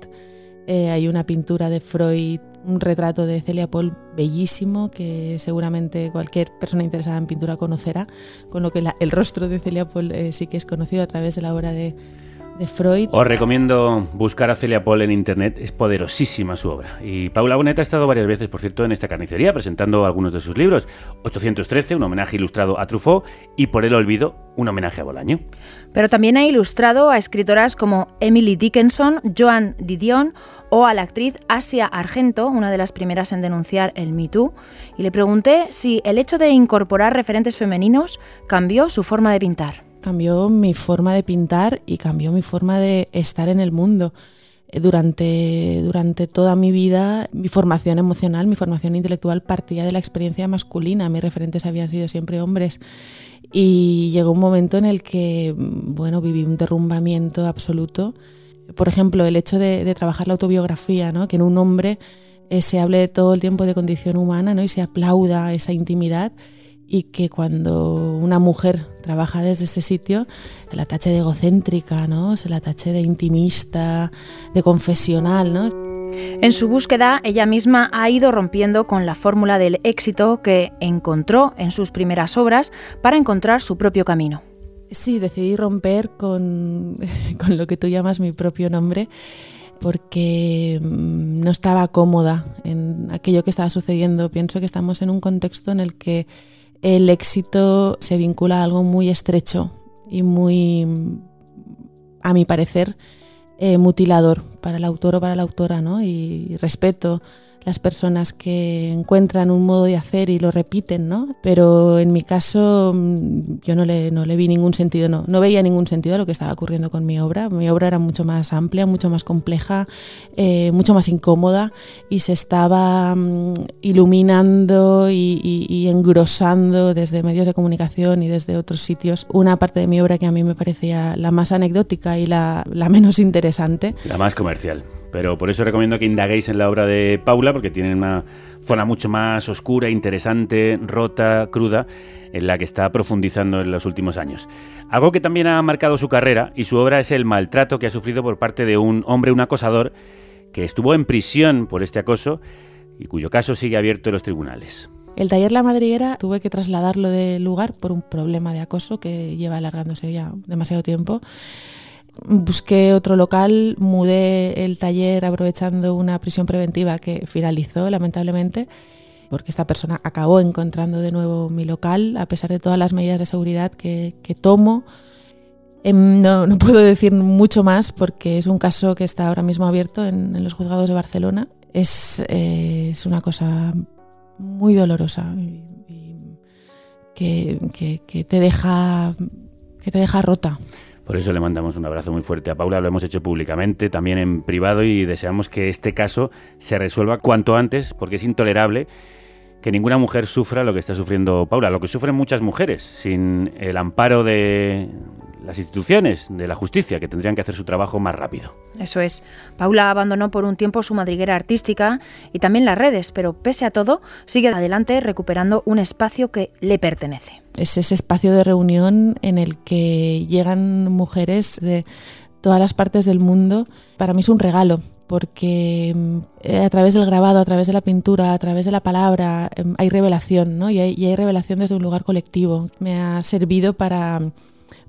Eh, hay una pintura de Freud, un retrato de Celia Paul bellísimo que seguramente cualquier persona interesada en pintura conocerá, con lo que el rostro de Celia Paul sí que es conocido a través de la obra de, de Freud. Os recomiendo buscar a Celia Paul en internet, es poderosísima su obra. Y Paula Bonet ha estado varias veces, por cierto, en esta carnicería presentando algunos de sus libros. 813, un homenaje ilustrado a Truffaut, y Por el olvido, un homenaje a Bolaño. Pero también ha ilustrado a escritoras como Emily Dickinson, Joan Didion o a la actriz Asia Argento, una de las primeras en denunciar el Me Too, y le pregunté si el hecho de incorporar referentes femeninos cambió su forma de pintar cambió mi forma de pintar y cambió mi forma de estar en el mundo. Durante, durante toda mi vida, mi formación emocional, mi formación intelectual partía de la experiencia masculina. Mis referentes habían sido siempre hombres. Y llegó un momento en el que, bueno, viví un derrumbamiento absoluto. Por ejemplo, el hecho de, de trabajar la autobiografía, ¿no? que en un hombre eh, se hable todo el tiempo de condición humana ¿no? y se aplauda esa intimidad y que cuando una mujer trabaja desde ese sitio, se la tache de egocéntrica, ¿no? se la tache de intimista, de confesional. ¿no? En su búsqueda, ella misma ha ido rompiendo con la fórmula del éxito que encontró en sus primeras obras para encontrar su propio camino. Sí, decidí romper con, con lo que tú llamas mi propio nombre porque mm, no estaba cómoda en aquello que estaba sucediendo. Pienso que estamos en un contexto en el que el éxito se vincula a algo muy estrecho y muy, a mi parecer, eh, mutilador para el autor o para la autora, ¿no? Y respeto las personas que encuentran un modo de hacer y lo repiten, ¿no? Pero en mi caso mm, yo no le, no le vi ningún sentido, no, no veía ningún sentido a lo que estaba ocurriendo con mi obra. Mi obra era mucho más amplia, mucho más compleja, eh, mucho más incómoda y se estaba mm, iluminando y, y, engrosando desde medios de comunicación y desde otros sitios una parte de mi obra que a mí me parecía la más anecdótica y la, la menos interesante. La más comercial. Pero por eso recomiendo que indaguéis en la obra de Paula, porque tiene una zona mucho más oscura, interesante, rota, cruda, en la que está profundizando en los últimos años. Algo que también ha marcado su carrera y su obra es el maltrato que ha sufrido por parte de un hombre, un acosador, que estuvo en prisión por este acoso y cuyo caso sigue abierto en los tribunales. El taller La Madriguera tuve que trasladarlo de lugar por un problema de acoso que lleva alargándose ya demasiado tiempo busqué otro local, mudé el taller aprovechando una prisión preventiva que finalizó lamentablemente, porque esta persona acabó encontrando de nuevo mi local, a pesar de todas las medidas de seguridad que, tomo. No, no, puedo decir mucho más porque es un caso que está ahora mismo abierto en, los juzgados de Barcelona. Es, eh, es una cosa muy dolorosa y, que, te deja, que te deja rota. Por eso le mandamos un abrazo muy fuerte a Paula, lo hemos hecho públicamente, también en privado y deseamos que este caso se resuelva cuanto antes porque es intolerable que ninguna mujer sufra lo que está sufriendo Paula, lo que sufren muchas mujeres, sin el amparo de las instituciones, de la justicia, que tendrían que hacer su trabajo más rápido. Eso es. Paula abandonó por un tiempo su madriguera artística y también las redes, pero pese a todo, sigue adelante recuperando un espacio que le pertenece. Es ese espacio de reunión en el que llegan mujeres de todas las partes del mundo. Para mí es un regalo porque eh, a través del grabado, a través de la pintura, a través de la palabra, hay revelación, ¿no? Y hay, y hay revelación desde un lugar colectivo. Me ha servido para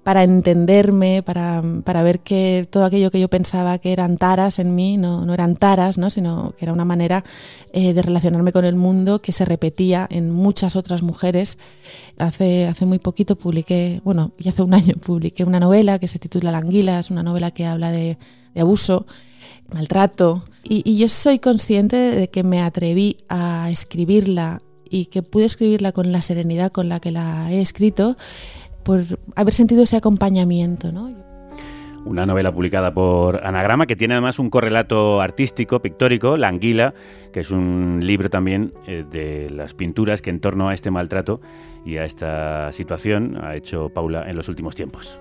para entenderme, para, para, ver que todo aquello que yo pensaba que eran taras en mí no, no eran taras, ¿no? sino que era una manera eh, de relacionarme con el mundo que se repetía en muchas otras mujeres. Hace, hace muy poquito publiqué, bueno, ya hace un año publiqué una novela que se titula La anguila, es una novela que habla de, abuso, maltrato, y yo soy consciente de que me atreví a escribirla y que pude escribirla con la serenidad con la que la he escrito por haber sentido ese acompañamiento. ¿no? Una novela publicada por Anagrama que tiene además un correlato artístico, pictórico, La Anguila, que es un libro también eh, de las pinturas que en torno a este maltrato y a esta situación ha hecho Paula en los últimos tiempos.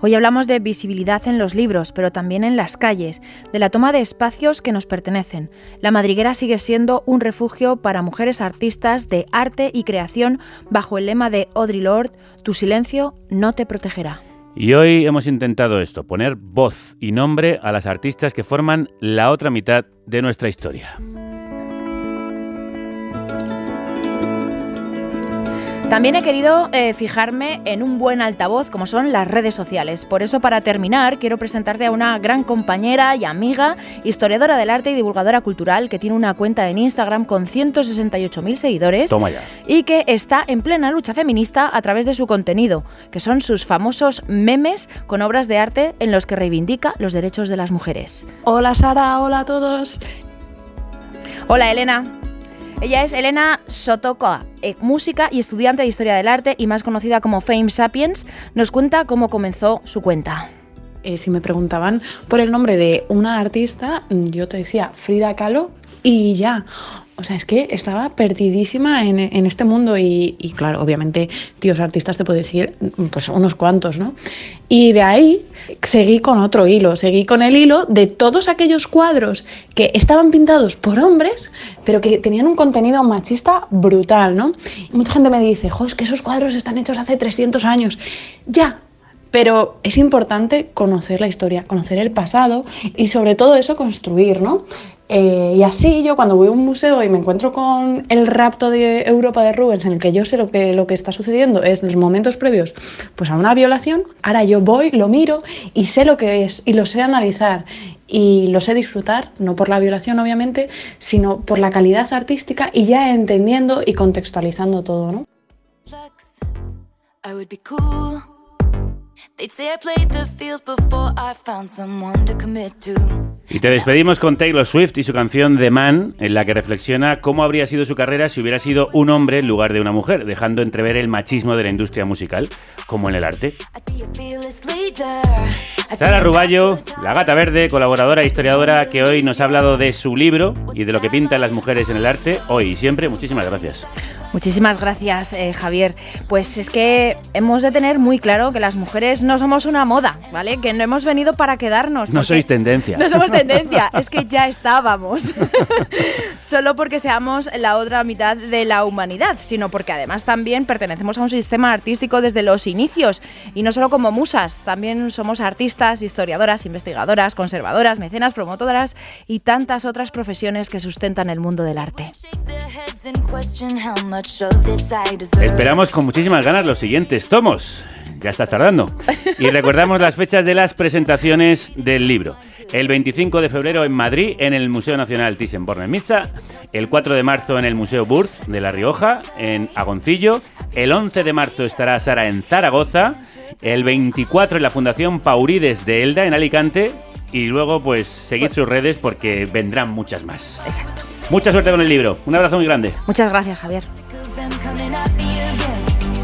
Hoy hablamos de visibilidad en los libros, pero también en las calles, de la toma de espacios que nos pertenecen. La madriguera sigue siendo un refugio para mujeres artistas de arte y creación bajo el lema de Audre Lorde, Tu silencio no te protegerá. Y hoy hemos intentado esto, poner voz y nombre a las artistas que forman la otra mitad de nuestra historia. También he querido eh, fijarme en un buen altavoz como son las redes sociales. Por eso, para terminar, quiero presentarte a una gran compañera y amiga, historiadora del arte y divulgadora cultural, que tiene una cuenta en Instagram con 168.000 seguidores Toma ya. y que está en plena lucha feminista a través de su contenido, que son sus famosos memes con obras de arte en los que reivindica los derechos de las mujeres. Hola Sara, hola a todos. Hola Elena. Ella es Elena Sotokoa, eh, música y estudiante de Historia del Arte y más conocida como Fame Sapiens. Nos cuenta cómo comenzó su cuenta. Eh, si me preguntaban por el nombre de una artista, yo te decía Frida Kahlo y ya. O sea, es que estaba perdidísima en, en este mundo y, y, claro, obviamente, tíos artistas te puedo decir, pues unos cuantos, ¿no? Y de ahí seguí con otro hilo, seguí con el hilo de todos aquellos cuadros que estaban pintados por hombres, pero que tenían un contenido machista brutal, ¿no? Mucha gente me dice, jo, es que esos cuadros están hechos hace 300 años. Ya, pero es importante conocer la historia, conocer el pasado y sobre todo eso construir, ¿no? Eh, y así yo cuando voy a un museo y me encuentro con el rapto de Europa de Rubens, en el que yo sé lo que, lo que está sucediendo es los momentos previos pues a una violación, ahora yo voy, lo miro y sé lo que es y lo sé analizar y lo sé disfrutar, no por la violación obviamente, sino por la calidad artística y ya entendiendo y contextualizando todo, ¿no? Y te despedimos con Taylor Swift y su canción The Man, en la que reflexiona cómo habría sido su carrera si hubiera sido un hombre en lugar de una mujer, dejando entrever el machismo de la industria musical, como en el arte. Sara Ruballo, la gata verde, colaboradora e historiadora, que hoy nos ha hablado de su libro y de lo que pintan las mujeres en el arte, hoy y siempre, muchísimas gracias. Muchísimas gracias, eh, Javier. Pues es que hemos de tener muy claro que las mujeres no somos una moda, ¿vale? Que no hemos venido para quedarnos. No sois tendencia. No somos tendencia, es que ya estábamos. Solo porque seamos la otra mitad de la humanidad, sino porque además también pertenecemos a un sistema artístico desde los inicios. Y no solo como musas, también somos artistas, historiadoras, investigadoras, conservadoras, mecenas, promotoras y tantas otras profesiones que sustentan el mundo del arte. Esperamos con muchísimas ganas los siguientes tomos. Ya estás tardando. Y recordamos las fechas de las presentaciones del libro. El 25 de febrero en Madrid, en el Museo Nacional Thyssen-Bornemisza. El 4 de marzo en el Museo Burz de La Rioja, en Agoncillo. El 11 de marzo estará Sara en Zaragoza. El 24 en la Fundación Paurides de Elda, en Alicante. Y luego, pues, seguid sus redes porque vendrán muchas más. Exacto. Mucha suerte con el libro. Un abrazo muy grande. Muchas gracias, Javier.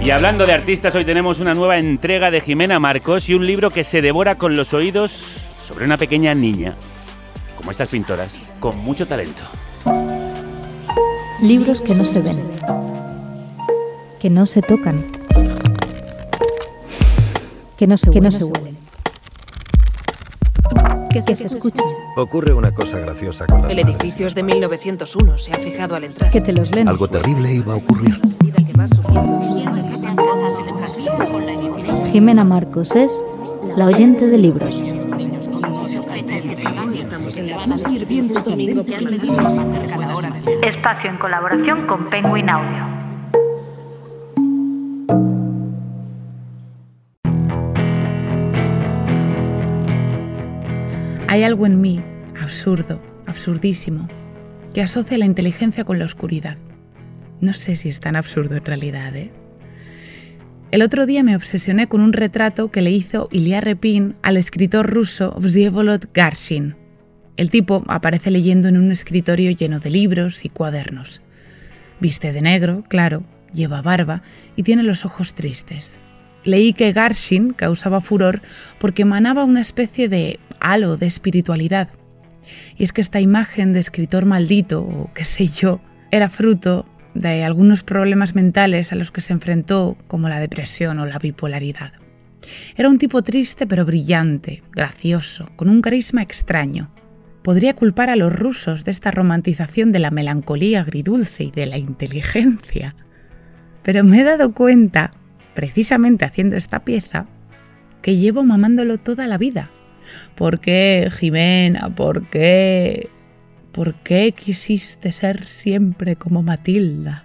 Y hablando de artistas, hoy tenemos una nueva entrega de Jimena Marcos y un libro que se devora con los oídos sobre una pequeña niña, como estas pintoras, con mucho talento. Libros que no se ven, que no se tocan, que no se, que no se huelen, que se, se escuchan, Ocurre una cosa graciosa con las El edificio es de 1901, se ha fijado al entrar. que te los leen. Algo terrible iba a ocurrir. Jimena Marcos es la oyente de libros. Espacio en colaboración con Penguin Audio. Hay algo en mí, absurdo, absurdísimo, que asocia la inteligencia con la oscuridad. No sé si es tan absurdo en realidad, ¿eh? El otro día me obsesioné con un retrato que le hizo Ilya Repin al escritor ruso Vsevolod Garshin. El tipo aparece leyendo en un escritorio lleno de libros y cuadernos. Viste de negro, claro, lleva barba y tiene los ojos tristes. Leí que Garshin causaba furor porque emanaba una especie de halo de espiritualidad. Y es que esta imagen de escritor maldito, o qué sé yo, era fruto de algunos problemas mentales a los que se enfrentó, como la depresión o la bipolaridad. Era un tipo triste pero brillante, gracioso, con un carisma extraño. Podría culpar a los rusos de esta romantización de la melancolía agridulce y de la inteligencia. Pero me he dado cuenta, precisamente haciendo esta pieza, que llevo mamándolo toda la vida. ¿Por qué, Jimena? ¿Por qué? ¿Por qué quisiste ser siempre como Matilda?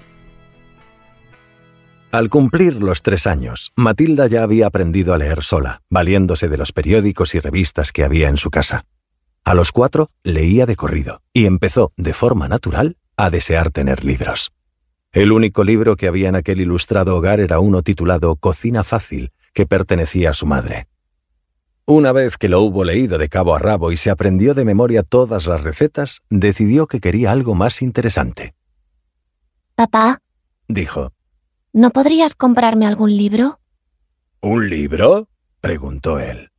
Al cumplir los tres años, Matilda ya había aprendido a leer sola, valiéndose de los periódicos y revistas que había en su casa. A los cuatro leía de corrido y empezó, de forma natural, a desear tener libros. El único libro que había en aquel ilustrado hogar era uno titulado Cocina Fácil, que pertenecía a su madre. Una vez que lo hubo leído de cabo a rabo y se aprendió de memoria todas las recetas, decidió que quería algo más interesante. Papá, Dijo, ¿no podrías comprarme algún libro? ¿Un libro? preguntó él.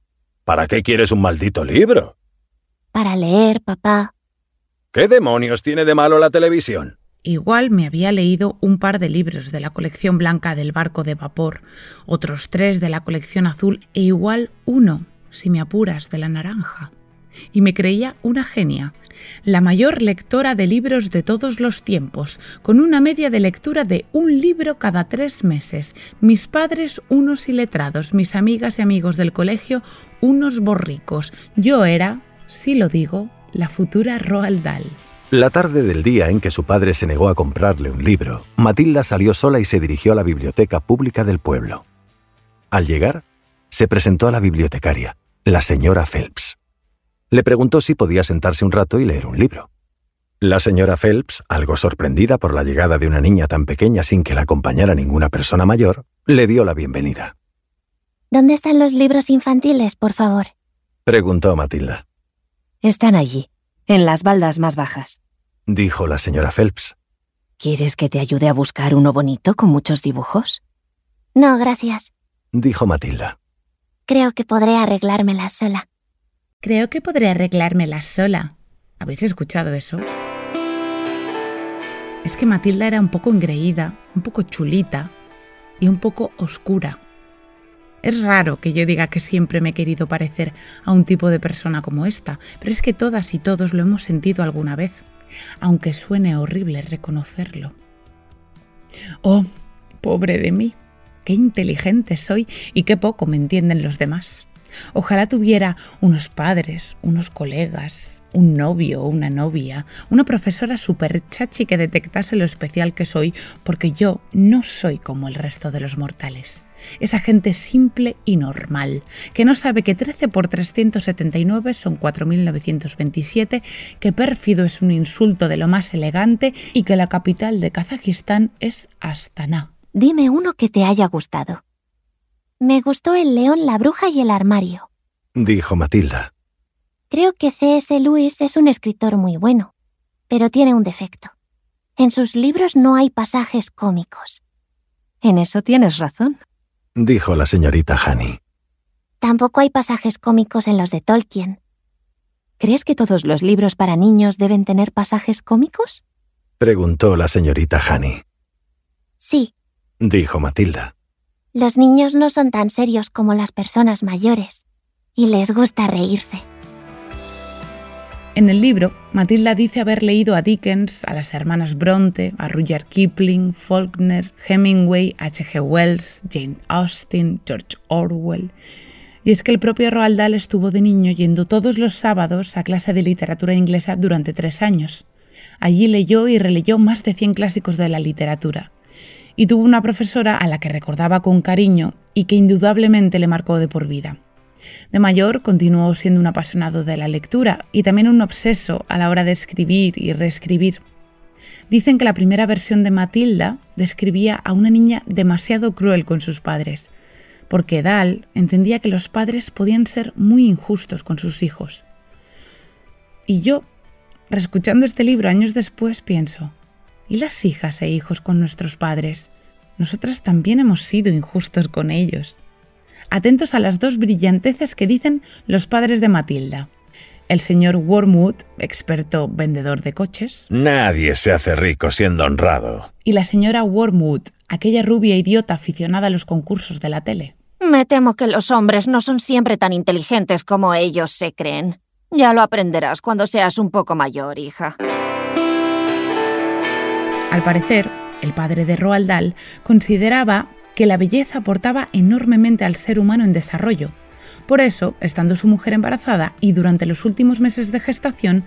¿Para qué quieres un maldito libro? Para leer, papá. ¿Qué demonios tiene de malo la televisión? Igual me había leído un par de libros de la colección blanca del barco de vapor, otros tres de la colección azul e igual uno, si me apuras, de la naranja. Y me creía una genia, la mayor lectora de libros de todos los tiempos, con una media de lectura de un libro cada tres meses. Mis padres unos iletrados, mis amigas y amigos del colegio unos borricos. Yo era, si lo digo, la futura Roald Dahl. La tarde del día en que su padre se negó a comprarle un libro, Matilda salió sola y se dirigió a la biblioteca pública del pueblo. Al llegar, se presentó a la bibliotecaria, la señora Phelps. Le preguntó si podía sentarse un rato y leer un libro. La señora Phelps, algo sorprendida por la llegada de una niña tan pequeña sin que la acompañara ninguna persona mayor, le dio la bienvenida. ¿Dónde están los libros infantiles, por favor? Preguntó Matilda. Están allí, en las baldas más bajas. Dijo la señora Phelps. ¿Quieres que te ayude a buscar uno bonito con muchos dibujos? No, gracias. Dijo Matilda. Creo que podré arreglármela sola. Creo que podré arreglármela sola. ¿Habéis escuchado eso? Es que Matilda era un poco engreída, un poco chulita y un poco oscura. Es raro que yo diga que siempre me he querido parecer a un tipo de persona como esta, pero es que todas y todos lo hemos sentido alguna vez, aunque suene horrible reconocerlo. Oh, pobre de mí, qué inteligente soy y qué poco me entienden los demás. Ojalá tuviera unos padres, unos colegas, un novio o una novia, una profesora super chachi que detectase lo especial que soy, porque yo no soy como el resto de los mortales. Esa gente simple y normal, que no sabe que 13 por 379 son 4.927, que pérfido es un insulto de lo más elegante y que la capital de Kazajistán es Astana. Dime uno que te haya gustado. Me gustó El león, la bruja y el armario. Dijo Matilda. Creo que C.S. Lewis es un escritor muy bueno, pero tiene un defecto. En sus libros no hay pasajes cómicos. En eso tienes razón. Dijo la señorita Honey. Tampoco hay pasajes cómicos en los de Tolkien. ¿Crees que todos los libros para niños deben tener pasajes cómicos? Preguntó la señorita Honey. Sí, Dijo Matilda. los niños no son tan serios como las personas mayores, y les gusta reírse. En el libro, Matilda dice haber leído a Dickens, a las hermanas Bronte, a Rudyard Kipling, Faulkner, Hemingway, H.G. Wells, Jane Austen, George Orwell. Y es que el propio Roald Dahl estuvo de niño yendo todos los sábados a clase de literatura inglesa durante tres años. Allí leyó y releyó más de 100 clásicos de la literatura. Y tuvo una profesora a la que recordaba con cariño y que indudablemente le marcó de por vida. De mayor continuó siendo un apasionado de la lectura y también un obseso a la hora de escribir y reescribir. Dicen que la primera versión de Matilda describía a una niña demasiado cruel con sus padres, porque Dal entendía que los padres podían ser muy injustos con sus hijos. Y yo, reescuchando este libro años después, pienso, ¿y las hijas e hijos con nuestros padres? Nosotras también hemos sido injustos con ellos. Atentos a las dos brillanteces que dicen los padres de Matilda el señor Wormwood, experto vendedor de coches. Nadie se hace rico siendo honrado. Y la señora Wormwood, aquella rubia idiota aficionada a los concursos de la tele. Me temo que los hombres no son siempre tan inteligentes como ellos se creen. Ya lo aprenderás cuando seas un poco mayor, hija. Al parecer, el padre de Roald Dahl consideraba que la belleza aportaba enormemente al ser humano en desarrollo por eso, estando su mujer embarazada y durante los últimos meses de gestación,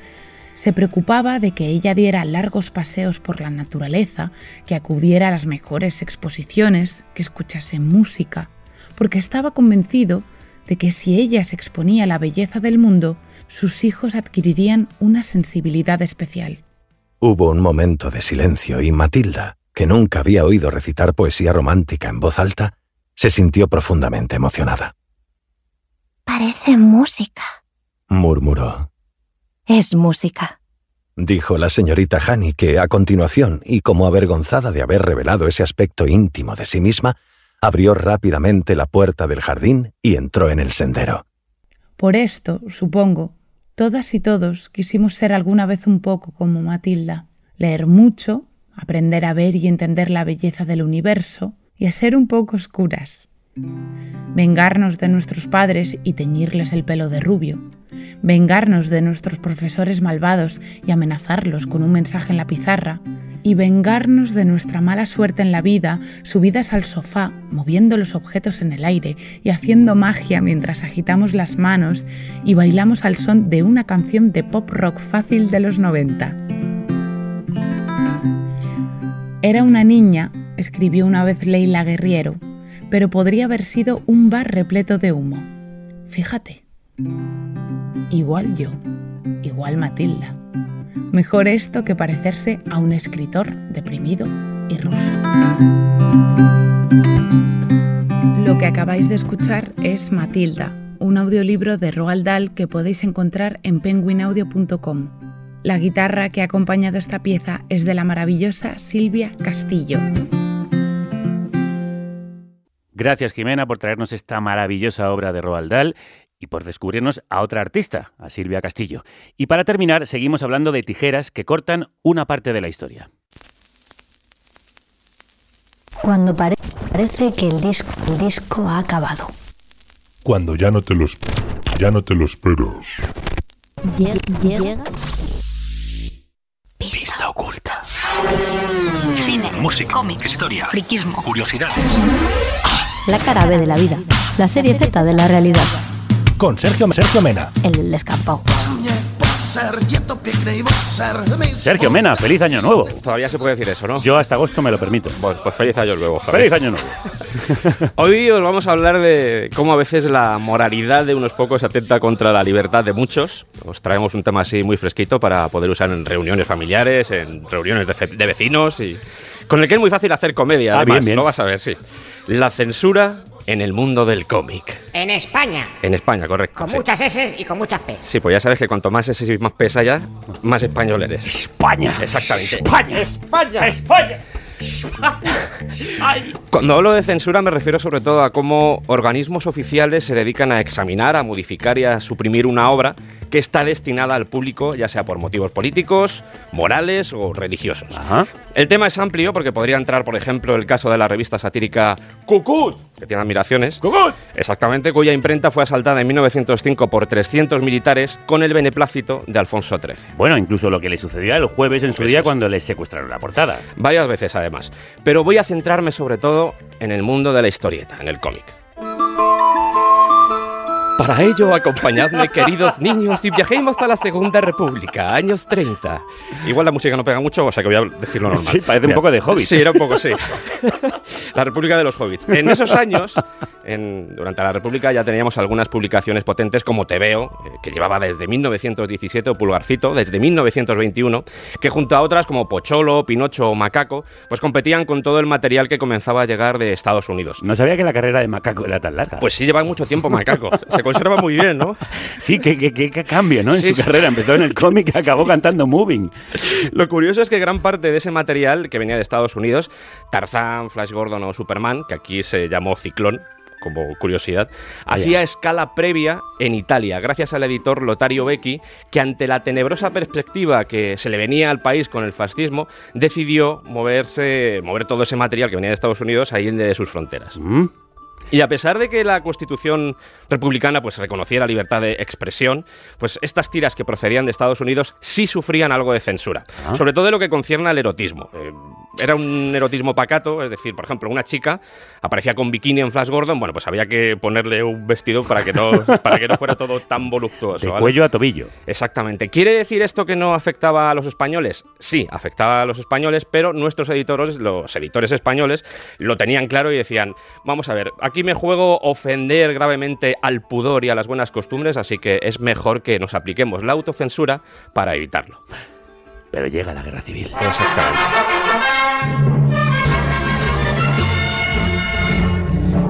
se preocupaba de que ella diera largos paseos por la naturaleza, que acudiera a las mejores exposiciones, que escuchase música, porque estaba convencido de que si ella se exponía a la belleza del mundo, sus hijos adquirirían una sensibilidad especial. Hubo un momento de silencio y Matilda, que nunca había oído recitar poesía romántica en voz alta, se sintió profundamente emocionada. Parece música, murmuró. Es música, dijo la señorita Honey, que a continuación, y como avergonzada de haber revelado ese aspecto íntimo de sí misma, abrió rápidamente la puerta del jardín y entró en el sendero. Por esto, supongo, todas y todos quisimos ser alguna vez un poco como Matilda, leer mucho, aprender a ver y entender la belleza del universo y a ser un poco oscuras. Vengarnos de nuestros padres y teñirles el pelo de rubio, vengarnos de nuestros profesores malvados y amenazarlos con un mensaje en la pizarra, y vengarnos de nuestra mala suerte en la vida, subidas al sofá, moviendo los objetos en el aire y haciendo magia mientras agitamos las manos y bailamos al son de una canción de pop rock fácil de los 90. Era una niña, escribió una vez Leila Guerriero, pero podría haber sido un bar repleto de humo. Fíjate. Igual yo, igual Matilda. Mejor esto que parecerse a un escritor deprimido y ruso. Lo que acabáis de escuchar es Matilda, un audiolibro de Roald Dahl que podéis encontrar en penguinaudio.com. La guitarra que ha acompañado esta pieza es de la maravillosa Silvia Castillo. Gracias, Jimena, por traernos esta maravillosa obra de Roald Dahl y por descubrirnos a otra artista, a Silvia Castillo. Y para terminar, seguimos hablando de tijeras que cortan una parte de la historia. Cuando parece que el disco, el disco ha acabado. Cuando ya no te lo, ya no te lo esperas. Llega. Pista oculta. Cine, Música, cómics, historia, friquismo, curiosidades. La cara B de la vida. La serie Z de la realidad. Con Sergio, Sergio Mena. El del descampado. Sergio Mena, feliz año nuevo. Todavía se puede decir eso, ¿no? Yo hasta agosto me lo permito. Pues, pues feliz año nuevo, Javier. Feliz año nuevo. Hoy os vamos a hablar de cómo a veces la moralidad de unos pocos atenta contra la libertad de muchos. Os traemos un tema así muy fresquito para poder usar en reuniones familiares, en reuniones de, vecinos y con el que es muy fácil hacer comedia. Ah, además, bien, bien. Lo vas a ver, sí. La censura en el mundo del cómic. En España, En España, correcto. con sí. muchas S y con muchas P. Sí, pues ya sabes que cuanto más ese y más pesa ya, más español eres. España. Exactamente. España. España, España. Cuando hablo de censura me refiero sobre todo a cómo organismos oficiales se dedican a examinar, a modificar y a suprimir una obra que está destinada al público, ya sea por motivos políticos, morales o religiosos. El tema es amplio porque podría entrar, por ejemplo, el caso de la revista satírica Cucut, que tiene admiraciones. ¡Cucut! Exactamente, cuya imprenta fue asaltada en 1905 por 300 militares con el beneplácito de Alfonso XIII. Bueno, incluso lo que le sucedió el jueves en su día cuando le secuestraron la portada. Varias veces además. Pero voy a centrarme sobre todo en el mundo de la historieta, en el cómic. Para ello, acompañadme, queridos niños, y viajemos a la Segunda República, años 30. Igual la música no pega mucho, o sea que voy a decirlo normal. Sí, parece un poco de Hobbit. Sí, era un poco, sí. la República de los Hobbits. En esos años, en- durante la República, ya teníamos algunas publicaciones potentes como Te Veo, eh, que llevaba desde 1917, o Pulgarcito, desde 1921, que junto a otras como Pocholo, Pinocho o Macaco, pues competían con todo el material que comenzaba a llegar de Estados Unidos. No sabía que la carrera de Macaco era tan larga. Pues sí, lleva mucho tiempo Macaco. Se conserva muy bien, ¿no? Sí, qué- qué cambio, ¿no? En Sí, su sí. carrera. Empezó en el cómic y acabó cantando Moving. Lo curioso es que gran parte de ese material que venía de Estados Unidos, Tarzán, Flash Gordon o Superman, que aquí se llamó Ciclón, como curiosidad, hacía escala previa en Italia, gracias al editor Lotario Becchi, que ante la tenebrosa perspectiva que se le venía al país con el fascismo, decidió moverse, mover todo ese material que venía de Estados Unidos ahí de sus fronteras. Y a pesar de que la Constitución republicana pues reconociera la libertad de expresión, pues estas tiras que procedían de Estados Unidos sí sufrían algo de censura, Ah. sobre todo en lo que concierne al erotismo. Eh, era un erotismo pacato, es decir, por ejemplo, una chica aparecía con bikini en Flash Gordon, bueno, pues había que ponerle un vestido para que no, para que no fuera todo tan voluptuoso. De ¿vale? cuello a tobillo. Exactamente. ¿Quiere decir esto que no afectaba a los españoles? Sí, afectaba a los españoles, pero nuestros editores, los editores españoles, lo tenían claro y decían, vamos a ver, aquí me juego ofender gravemente al pudor y a las buenas costumbres, así que es mejor que nos apliquemos la autocensura para evitarlo. Pero llega la guerra civil.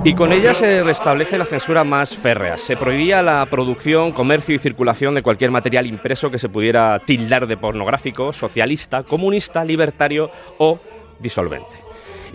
Y con ella se restablece la censura más férrea. Se prohibía la producción, comercio y circulación de cualquier material impreso que se pudiera tildar de pornográfico, socialista, comunista, libertario o disolvente.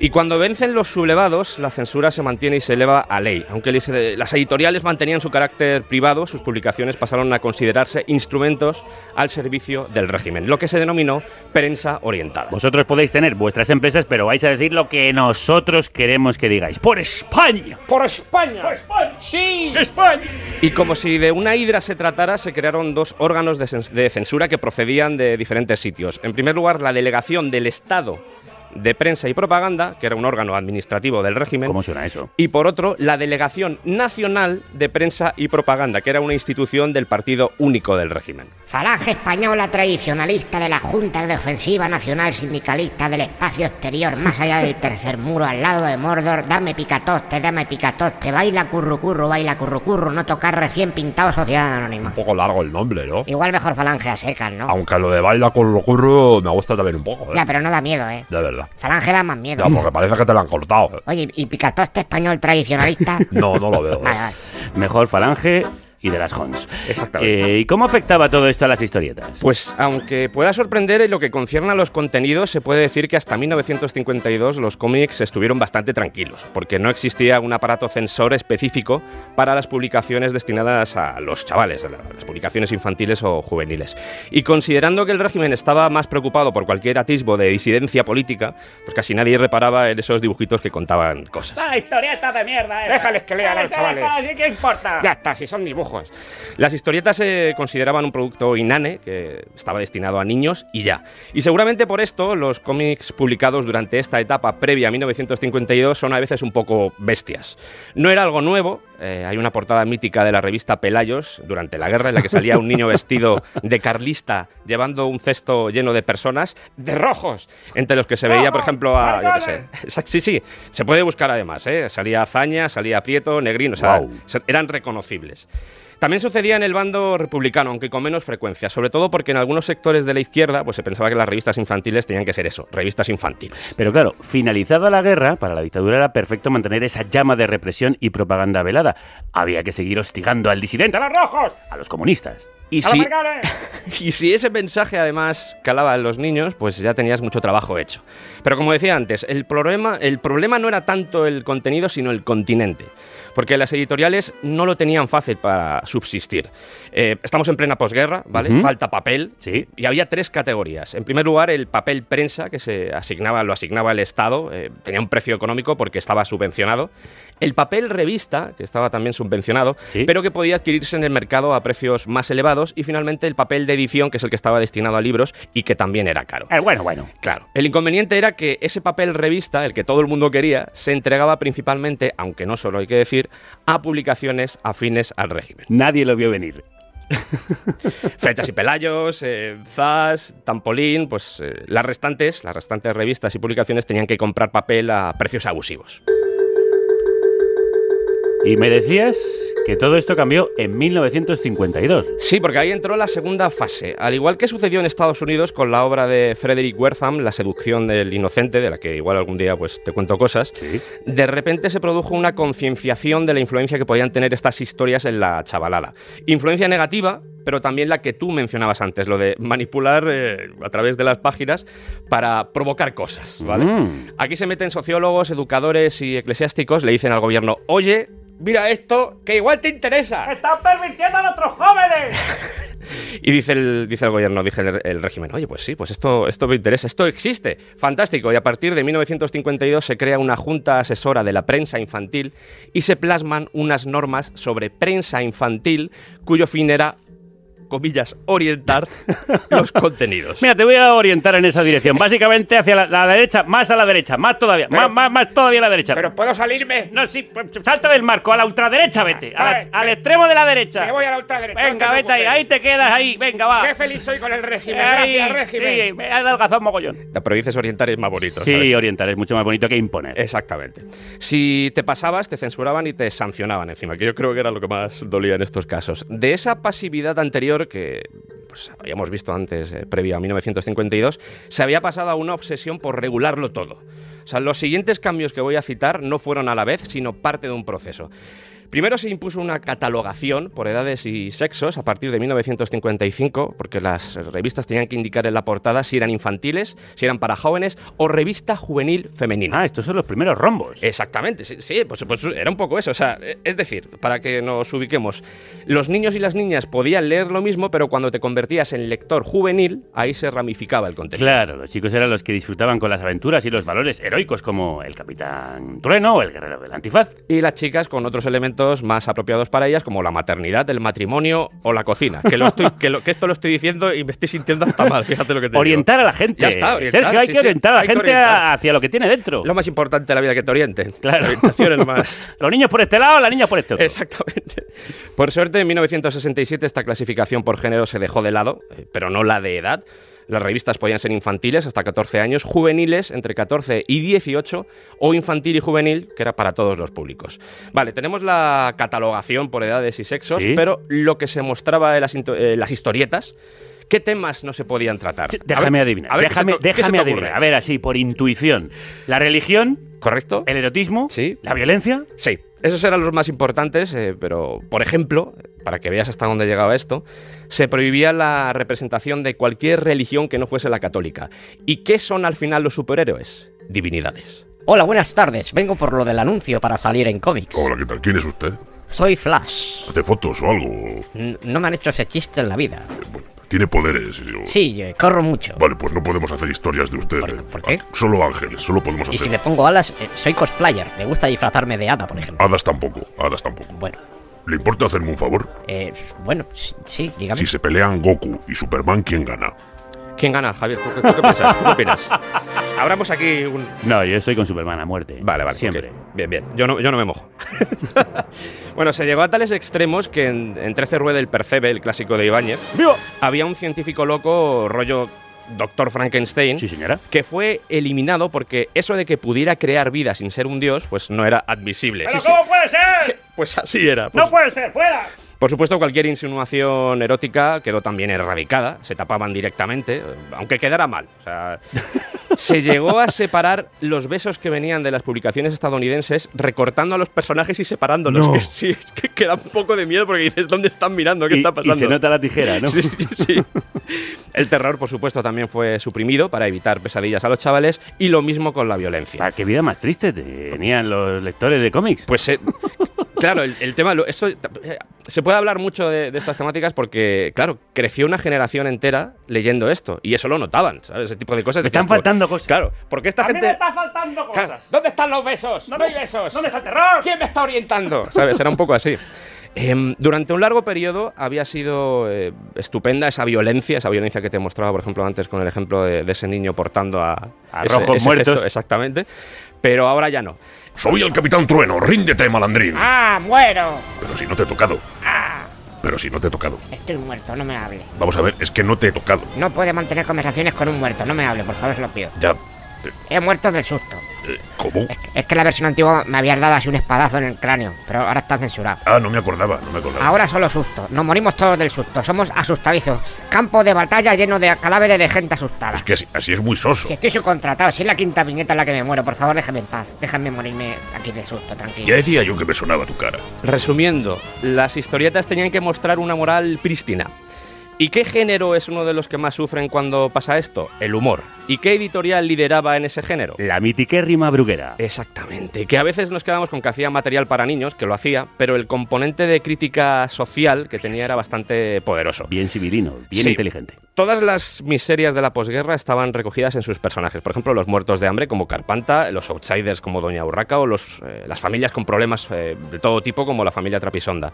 Y cuando vencen los sublevados, la censura se mantiene y se eleva a ley. Aunque eh, las editoriales mantenían su carácter privado, sus publicaciones pasaron a considerarse instrumentos al servicio del régimen, lo que se denominó prensa orientada. Vosotros podéis tener vuestras empresas, pero vais a decir lo que nosotros queremos que digáis. ¡Por España! ¡Por España! ¡Por España! ¡Sí! ¡España! Y como si de una hidra se tratara, se crearon dos órganos de, de censura que procedían de diferentes sitios. En primer lugar, la Delegación del Estado de Prensa y Propaganda, que era un órgano administrativo del régimen. ¿Cómo suena eso? Y por otro, la Delegación Nacional de Prensa y Propaganda, que era una institución del Partido Único del régimen. Falange española tradicionalista de la Junta de Ofensiva Nacional Sindicalista del Espacio Exterior, más allá del tercer muro, al lado de Mordor, dame picatoste, dame picatoste, baila currucurru, baila currucurru, no tocar recién pintado Sociedad Anónima. Un poco largo el nombre, ¿no? Igual mejor Falange a secas, ¿no? Aunque lo de baila con lo curro me gusta también un poco, ¿eh? Ya, pero no da miedo, ¿eh? De verdad. Falange da más miedo. Ya, porque parece que te lo han cortado. ¿eh? Oye, ¿y picatoste español tradicionalista? No, no lo veo. ¿eh? Vale, vale. Mejor Falange y de las Hons. Exactamente. Eh, ¿Y cómo afectaba todo esto a las historietas? Pues aunque pueda sorprender en lo que concierne a los contenidos, se puede decir que hasta 1952 los cómics estuvieron bastante tranquilos, porque no existía un aparato censor específico para las publicaciones destinadas a los chavales, a las publicaciones infantiles o juveniles. Y considerando que el régimen estaba más preocupado por cualquier atisbo de disidencia política, pues casi nadie reparaba en esos dibujitos que contaban cosas. ¡La historieta de mierda! eh. Déjales que lean a los chavales. ¿Qué importa? Ya está, si son dibujos. Las historietas se consideraban un producto inane que estaba destinado a niños y ya. Y seguramente por esto los cómics publicados durante esta etapa previa a 1952 son a veces un poco bestias. No era algo nuevo, eh, hay una portada mítica de la revista Pelayos durante la guerra en la que salía un niño vestido de carlista llevando un cesto lleno de personas de rojos, entre los que se veía, por ejemplo, a... Yo qué sé. Sí, sí, se puede buscar además, ¿eh? Salía Azaña, salía Prieto, Negrín, o sea, se- eran reconocibles. También sucedía en el bando republicano, aunque con menos frecuencia, sobre todo porque en algunos sectores de la izquierda pues se pensaba que las revistas infantiles tenían que ser eso, revistas infantiles. Pero claro, finalizada la guerra, para la dictadura era perfecto mantener esa llama de represión y propaganda velada. Había que seguir hostigando al disidente, a los rojos, a los comunistas. Y si, y si ese mensaje además calaba en los niños, pues ya tenías mucho trabajo hecho. Pero como decía antes, el problema, el problema no era tanto el contenido, sino el continente. Porque las editoriales no lo tenían fácil para subsistir. Eh, estamos en plena posguerra, ¿vale? Ujú. Falta papel. Sí. Y había tres categorías. En primer lugar, el papel prensa, que se asignaba, lo asignaba el Estado, eh, tenía un precio económico porque estaba subvencionado. El papel revista, que estaba también subvencionado, pero que podía adquirirse en el mercado a precios más elevados y finalmente el papel de edición, que es el que estaba destinado a libros y que también era caro. Eh, bueno, bueno. Claro. El inconveniente era que ese papel revista, el que todo el mundo quería, se entregaba principalmente, aunque no solo hay que decir, a publicaciones afines al régimen. Nadie lo vio venir. Flechas y Pelayos, eh, Zas, Tampolín, pues eh, las restantes, las restantes revistas y publicaciones tenían que comprar papel a precios abusivos. Y me decías que todo esto cambió en 1952. Sí, porque ahí entró la segunda fase. Al igual que sucedió en Estados Unidos con la obra de Frederick Wertham, La seducción del inocente, de la que igual algún día pues, te cuento cosas, de repente se produjo una concienciación de la influencia que podían tener estas historias en la chavalada. Influencia negativa, pero también la que tú mencionabas antes, lo de manipular eh, a través de las páginas para provocar cosas, ¿vale? Mm. Aquí se meten sociólogos, educadores y eclesiásticos, le dicen al gobierno, oye, mira esto, que igual te interesa. ¡Están permitiendo a nuestros jóvenes! Y dice el, dice el gobierno, dice el, el régimen, oye, pues sí, pues esto, esto me interesa, esto existe, fantástico. Y a partir de 1952 se crea una junta asesora de la prensa infantil y se plasman unas normas sobre prensa infantil cuyo fin era, comillas, orientar los contenidos. Mira, te voy a orientar en esa dirección. Básicamente hacia la, la derecha, más a la derecha, más todavía, Pero- más, más, más todavía a la derecha. ¿Pero puedo salirme? No, sí, pues, salta del marco, a la ultraderecha vete. a la- Vale, al extremo de la derecha. Me voy a la ultraderecha. no Venga, te vete ahí, ahí te quedas ahí, venga, va. Qué feliz soy con el régimen. Ahí, Gracias, régimen. sí, me ha adelgazado mogollón. Pero dices orientar es más bonito. Sí, ¿sabes? orientar es mucho más bonito que imponer. Exactamente. Si te pasabas, te censuraban y te sancionaban encima, que yo creo que era lo que más dolía en estos casos. De esa pasividad anterior que pues, habíamos visto antes, eh, previa a 1952, se había pasado a una obsesión por regularlo todo. O sea, los siguientes cambios que voy a citar no fueron a la vez, sino parte de un proceso. Primero se impuso una catalogación por edades y sexos a partir de 1955, porque las revistas tenían que indicar en la portada si eran infantiles, si eran para jóvenes o revista juvenil femenina. Ah, estos son los primeros rombos. Exactamente, sí, sí, pues, pues era un poco eso. O sea, eh, es decir, para que nos ubiquemos, los niños y las niñas podían leer lo mismo, pero cuando te convertías en lector juvenil, ahí se ramificaba el contenido. Claro, los chicos eran los que disfrutaban con las aventuras y los valores heroicos como el Capitán Trueno o el Guerrero del Antifaz. Y las chicas con otros elementos más apropiados para ellas, como la maternidad, el matrimonio o la cocina. Que, lo estoy- que, lo- que esto lo estoy diciendo y me estoy sintiendo hasta mal, fíjate lo que te digo. Orientar a la gente. Ya está, orientar, Sergio, hay sí, que sí, orientar a la gente orientar. hacia lo que tiene dentro. Lo más importante de la vida que te orienten. Claro. La orientación es lo más. Los niños por este lado, las niñas por este otro. Exactamente. Por suerte, en 1967 esta clasificación por género se dejó de lado, eh, pero no la de edad. Las revistas podían ser infantiles hasta 14 años, juveniles entre 14 y 18 o infantil y juvenil, que era para todos los públicos. Vale, tenemos la catalogación por edades y sexos, Sí. pero lo que se mostraba en las, eh, las historietas, ¿qué temas no se podían tratar? A Déjame ver- adivinar. a ver, ¿qué se déjame te- déjame adivinar. A ver, así, por intuición. La religión. ¿Correcto? El erotismo. Sí. La violencia. Sí, esos eran los más importantes, eh, pero, por ejemplo, para que veas hasta dónde llegaba esto, se prohibía la representación de cualquier religión que no fuese la católica. ¿Y qué son al final los superhéroes? Divinidades. Hola, buenas tardes. Vengo por lo del anuncio para salir en cómics. Hola, ¿qué tal? ¿Quién es usted? Soy Flash. ¿Hace fotos o algo? N- No me han hecho ese chiste en la vida. Tiene poderes. yo- Sí, eh, corro mucho. Vale, pues no podemos hacer historias de usted. ¿Por, qué? Solo ángeles, solo podemos Y hacer. si me pongo alas, eh, soy cosplayer. Me gusta disfrazarme de hada, por ejemplo. Hadas tampoco, hadas tampoco. Bueno. ¿Le importa hacerme un favor? Eh, bueno, sí, dígame. Si se pelean Goku y Superman, ¿quién gana? ¿Quién gana, Javier? ¿Tú, qué- tú qué piensas? ¿Tú qué opinas? Abramos aquí un... No, yo estoy con Superman a muerte. Vale, vale. Siempre. Bien, bien. Yo no, yo no me mojo. bueno, se llegó a tales extremos que en, en 13 Rueda del Percebe, el clásico de Ibáñez, había un científico loco, rollo Doctor Frankenstein, que fue eliminado porque eso de que pudiera crear vida sin ser un dios, pues no era admisible. ¿Pero Sí, sí. cómo puede ser? Pues así era. Pues- ¡No puede ser! ¡Fuera! Por supuesto, cualquier insinuación erótica quedó también erradicada, se tapaban directamente, aunque quedara mal. O sea, se llegó a separar los besos que venían de las publicaciones estadounidenses, recortando a los personajes y separándolos. No. Que sí, es que queda un poco de miedo porque dices, ¿dónde están mirando? ¿Qué Y- está y pasando? se nota la tijera, ¿no? Sí, sí, sí. El terror, por supuesto, también fue suprimido para evitar pesadillas a los chavales y lo mismo con la violencia. Ah, qué vida más triste tenían los lectores de cómics. Pues eh, claro, el, el tema, esto, eh, se puede hablar mucho de, de estas temáticas porque, claro, creció una generación entera leyendo esto y eso lo notaban, ¿sabes? Ese tipo de cosas. Me están Decías faltando cosas. Claro, porque esta A mí gente... me está faltando cosas. ¿Dónde están los besos? No, hay besos. ¿Dónde está el terror? ¿Quién me está orientando? ¿Sabes? Era un poco así. Em, durante un largo periodo había sido eh, estupenda esa violencia, esa violencia que te mostraba, por ejemplo, antes con el ejemplo de, de ese niño portando a, A ese- rojos ese muertos. gesto, exactamente. Pero ahora ya no. Soy el Capitán Trueno, ríndete, malandrín. ¡Ah, muero! Pero si no te he tocado. Pero si no te he tocado. Estoy muerto, no me hable. Vamos a ver, es que no te he tocado. No puede mantener conversaciones con un muerto, no me hable, por favor, se lo pido. Ya. He muerto del susto. ¿Cómo? Es que la versión antigua me habías dado así un espadazo en el cráneo, pero ahora está censurado. Ah, no me acordaba, no me acordaba. Ahora solo susto. Nos morimos todos del susto. Somos asustadizos. Campo de batalla lleno de cadáveres de gente asustada. Es que así, así es muy soso. Si estoy subcontratado, si es la quinta viñeta en la que me muero, por favor, déjame en paz. Déjame morirme aquí de susto, tranquilo. Ya decía yo que me sonaba tu cara. Resumiendo, las historietas tenían que mostrar una moral prístina. ¿Y qué género es uno de los que más sufren cuando pasa esto? El humor. ¿Y qué editorial lideraba en ese género? La mitiquérrima Bruguera. Exactamente. Que a veces nos quedamos con que hacía material para niños, que lo hacía, pero el componente de crítica social que tenía era bastante poderoso. Bien civilino, bien Sí. inteligente. Todas las miserias de la posguerra estaban recogidas en sus personajes. Por ejemplo, los muertos de hambre como Carpanta, los outsiders como Doña Urraca o los, eh, las familias con problemas eh, de todo tipo como la familia Trapisonda.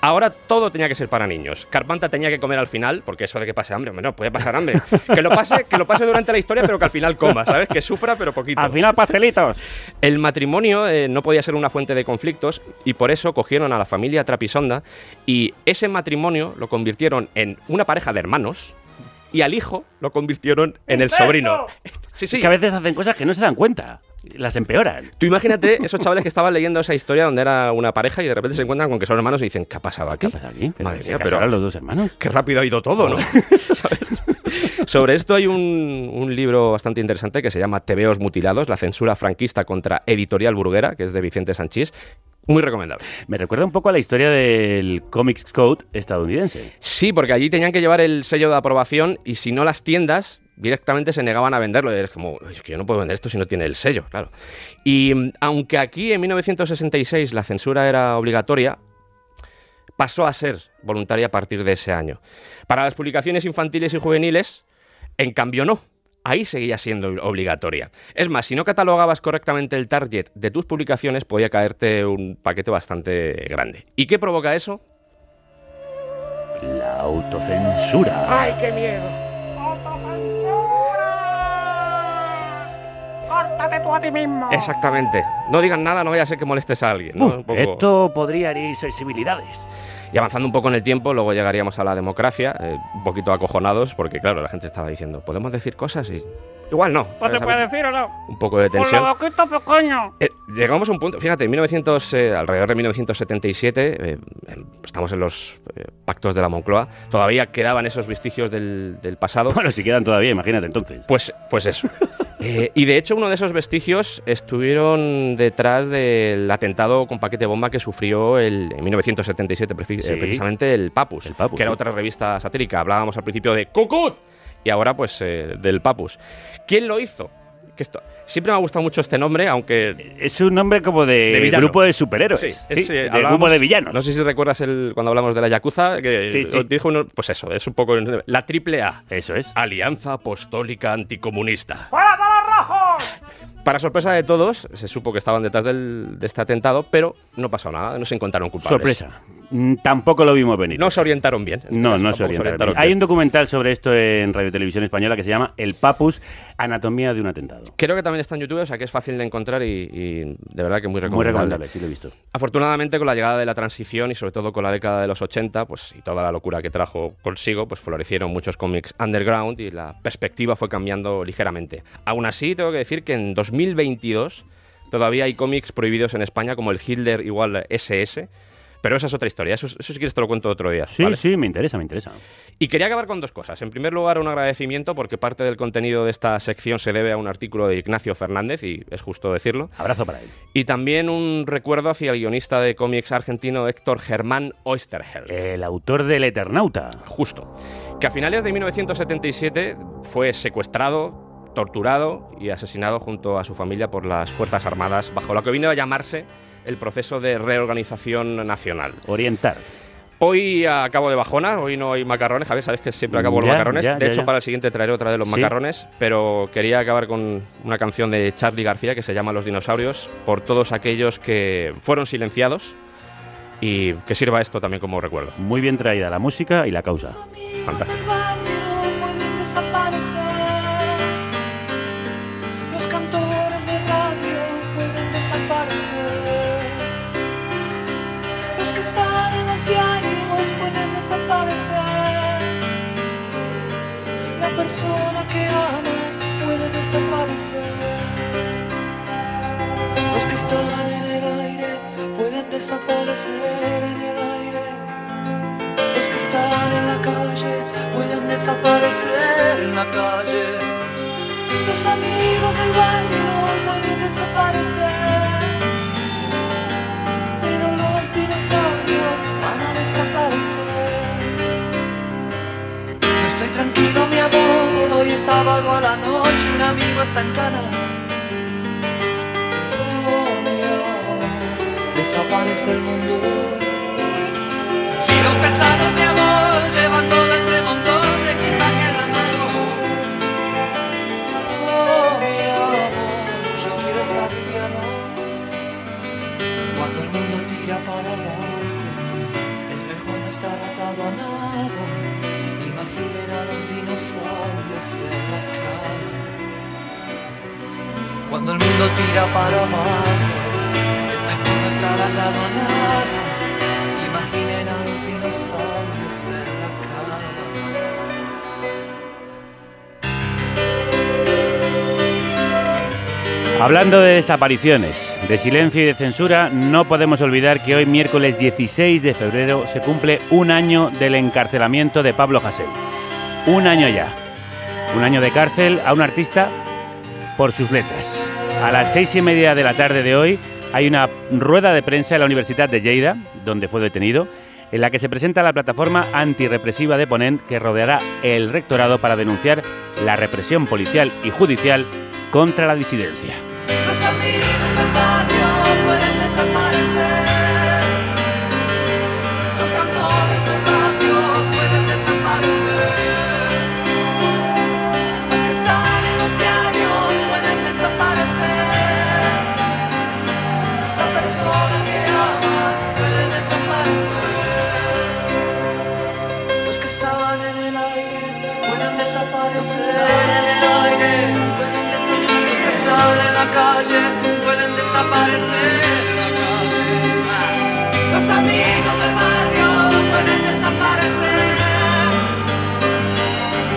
Ahora todo tenía que ser para niños. Carpanta tenía que comer al final, porque eso de que pase hambre, hombre, no, puede pasar hambre. Que lo pase, que lo pase durante la historia, pero que al final coma, ¿sabes? Que sufra, pero poquito. Al final pastelitos. El matrimonio eh, no podía ser una fuente de conflictos y por eso cogieron a la familia Trapisonda y ese matrimonio lo convirtieron en una pareja de hermanos y al hijo lo convirtieron en el sobrino. Sí, sí. Que a veces hacen cosas que no se dan cuenta. Las empeoran. Tú imagínate esos chavales que estaban leyendo esa historia donde era una pareja y de repente se encuentran con que son hermanos y dicen, ¿qué ha pasado aquí? ¿Qué ha pasado aquí? Madre ¿Se mía, pero los dos hermanos? qué rápido ha ido todo, ¿no? ¿Sabes? Sobre esto hay un, un libro bastante interesante que se llama Tebeos mutilados, la censura franquista contra Editorial Burguera, que es de Vicente Sanchís. Muy recomendable. Me recuerda un poco a la historia del Comics Code estadounidense. Sí, porque allí tenían que llevar el sello de aprobación y si no las tiendas directamente se negaban a venderlo. Es como, es que yo no puedo vender esto si no tiene el sello, claro. Y mm, aunque aquí en 1966 la censura era obligatoria, pasó a ser voluntaria a partir de ese año. Para las publicaciones infantiles y juveniles, en cambio no. Ahí seguía siendo obligatoria. Es más, si no catalogabas correctamente el target de tus publicaciones, podía caerte un paquete bastante grande. ¿Y qué provoca eso? La autocensura. ¡Ay, qué miedo! ¡Córtate tú a ti mismo! Exactamente. No digan nada, no vaya a ser que molestes a alguien. ¿no? Uh, Un poco- Esto podría herir sensibilidades. Y avanzando un poco en el tiempo, luego llegaríamos a la democracia, eh, un poquito acojonados, porque claro, la gente estaba diciendo, ¿podemos decir cosas? Y igual no. ¿Pues se puede decir o no? Un poco de tensión. la boquita pequeña. Eh, llegamos a un punto, fíjate, en 1900, eh, alrededor de 1977, eh, estamos en los eh, pactos de la Moncloa, todavía quedaban esos vestigios del, del pasado. Bueno, si quedan todavía, imagínate entonces. Pues, pues eso. Eh, y de hecho, uno de esos vestigios estuvieron detrás del atentado con paquete bomba que sufrió el, en 1977, prefi- eh, Sí. precisamente el Papus, Papus, que era otra revista satírica. Hablábamos al principio de Cucut y ahora, pues, eh, del Papus. ¿Quién lo hizo? Que esto, siempre me ha gustado mucho este nombre, aunque. Es un nombre como de, De grupo de superhéroes. Sí, Sí, es, eh, de hablábamos- grupo de villanos. No sé si recuerdas el, cuando hablamos de la Yakuza, que Sí, sí. os dijo uno- pues eso, es un poco la triple A. Eso es. Alianza Apostólica Anticomunista. ¡Fuera todos los rojos! Para sorpresa de todos, se supo que estaban detrás del- de este atentado, pero no pasó nada, no se encontraron culpables. Sorpresa. Mm, Tampoco lo vimos venir. No se orientaron bien. en este No, caso, no se orientaron. Hay un documental sobre esto en Radio Televisión Española que se llama El Papus, Anatomía de un atentado. Creo que también está en YouTube, o sea que es fácil de encontrar y, y de verdad que muy Muy recomendable. recomendable, sí lo he visto. Afortunadamente, con la llegada de la transición y sobre todo con la década de los 80, pues y toda la locura que trajo consigo, pues florecieron muchos cómics underground y la perspectiva fue cambiando ligeramente. Aún así, tengo que decir que en 2022 todavía hay cómics prohibidos en España como el Hitler igual SS, pero esa es otra historia. Eso, eso si quieres te lo cuento otro día. Sí, ¿vale? sí, me interesa, me interesa. Y quería acabar con dos cosas. En primer lugar, un agradecimiento porque parte del contenido de esta sección se debe a un artículo de Ignacio Fernández y es justo decirlo. Abrazo para él. Y también un recuerdo hacia el guionista de cómics argentino Héctor Germán Oesterheld. El autor del Eternauta. Justo. Que a finales de 1977 fue secuestrado, torturado y asesinado junto a su familia por las Fuerzas Armadas bajo lo que vino a llamarse el proceso de reorganización nacional. Orientar. Hoy acabo de bajona, hoy no hay macarrones, Javier, sabes que siempre acabo los Ya, macarrones. ya, de ya, hecho, ya. para el siguiente traeré otra de los Sí. macarrones, pero quería acabar con una canción de Charlie García que se llama Los dinosaurios, por todos aquellos que fueron silenciados y que sirva esto también como recuerdo. Muy bien traída la música y la causa. Fantástico. Persona que amas puede desaparecer. Los que están en el aire pueden desaparecer en el aire. Los que están en la calle pueden desaparecer en la calle. Los amigos del barrio pueden desaparecer. Pero los dinosaurios van a desaparecer. Tranquilo, mi amor. Hoy es sábado a la noche. Un amigo está en cana. Oh, mi amor, desaparece el mundo. Si los pesados, mi amor, Cuando el mundo tira para a la. Hablando de desapariciones, de silencio y de censura, no podemos olvidar que hoy, miércoles 16 de febrero, se cumple un año del encarcelamiento de Pablo Hasél. Un año ya. Un año de cárcel a un artista por sus letras. A las seis y media de la tarde de hoy hay una rueda de prensa en la Universidad de Lleida, donde fue detenido, en la que se presenta la plataforma antirrepresiva de Ponent que rodeará el rectorado para denunciar la represión policial y judicial contra la disidencia. Los Los amigos del barrio pueden desaparecer.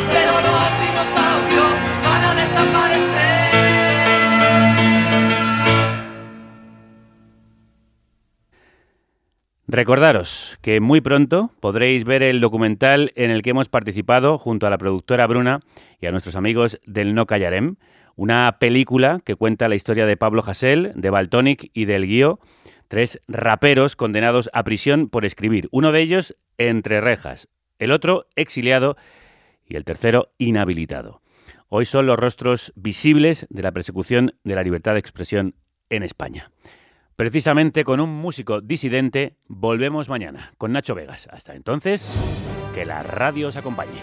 Pero los dinosaurios van a desaparecer. Recordaros que muy pronto podréis ver el documental en el que hemos participado junto a la productora Bruna y a nuestros amigos del No Callarem, una película que cuenta la historia de Pablo Hasél, de Baltonic y del Guío, tres raperos condenados a prisión por escribir, uno de ellos entre rejas, el otro exiliado y el tercero inhabilitado. Hoy son los rostros visibles de la persecución de la libertad de expresión en España. Precisamente con un músico disidente volvemos mañana con Nacho Vegas. Hasta entonces, que la radio os acompañe.